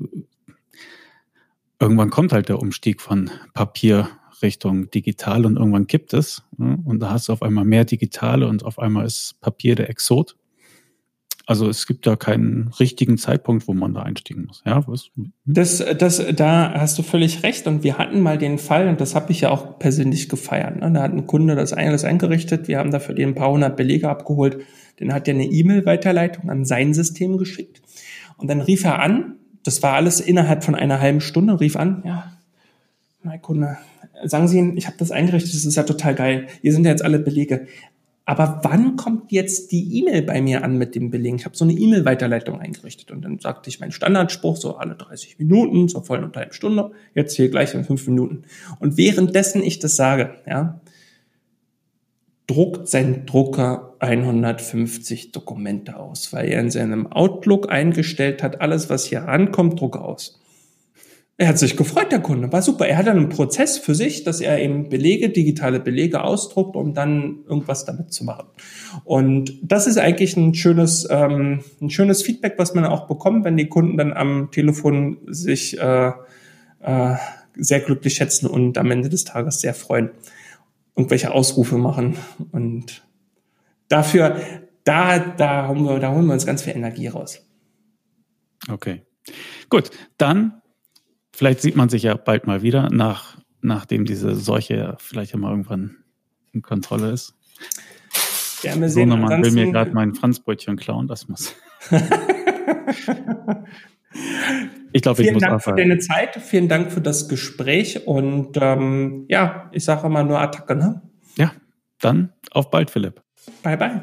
irgendwann kommt halt der Umstieg von Papier Richtung digital und irgendwann kippt es. Und da hast du auf einmal mehr digitale und auf einmal ist Papier der Exot. Also es gibt da keinen richtigen Zeitpunkt, wo man da einstiegen muss. Ja, was? Das, das, da hast du völlig recht. Und wir hatten mal den Fall, und das habe ich ja auch persönlich gefeiert. Ne? Da hat ein Kunde das alles eingerichtet. Wir haben dafür den ein paar hundert Belege abgeholt. Den hat er eine E-Mail-Weiterleitung an sein System geschickt. Und dann rief er an das war alles innerhalb von einer halben Stunde, rief an, ja, mein Kunde, sagen Sie Ihnen, ich habe das eingerichtet, das ist ja total geil. Hier sind ja jetzt alle Belege. Aber wann kommt jetzt die E-Mail bei mir an mit dem Belegen? Ich habe so eine E-Mail-Weiterleitung eingerichtet und dann sagte ich meinen Standardspruch, so alle 30 Minuten, zur vollen und halben Stunde, jetzt hier gleich in fünf Minuten. Und währenddessen ich das sage, ja, druckt sein Drucker 150 Dokumente aus, weil er in seinem Outlook eingestellt hat, alles, was hier ankommt, druck aus. Er hat sich gefreut, der Kunde, war super. Er hat einen Prozess für sich, dass er eben Belege, digitale Belege ausdruckt, um dann irgendwas damit zu machen. Und das ist eigentlich ein schönes, ähm, ein schönes Feedback, was man auch bekommt, wenn die Kunden dann am Telefon sich äh, äh, sehr glücklich schätzen und am Ende des Tages sehr freuen irgendwelche Ausrufe machen. Und dafür, da, da, holen wir, da holen wir uns ganz viel Energie raus. Okay. Gut, dann vielleicht sieht man sich ja bald mal wieder, nach, nachdem diese Seuche vielleicht ja mal irgendwann in Kontrolle ist. Gerne sehen. So, man will mir gerade mein Franzbrötchen klauen, das muss. [laughs] Ich glaube, ich Vielen Dank für deine Zeit, vielen Dank für das Gespräch und ähm, ja, ich sage mal nur Attacke, ne? Ja, dann auf bald, Philipp. Bye, bye.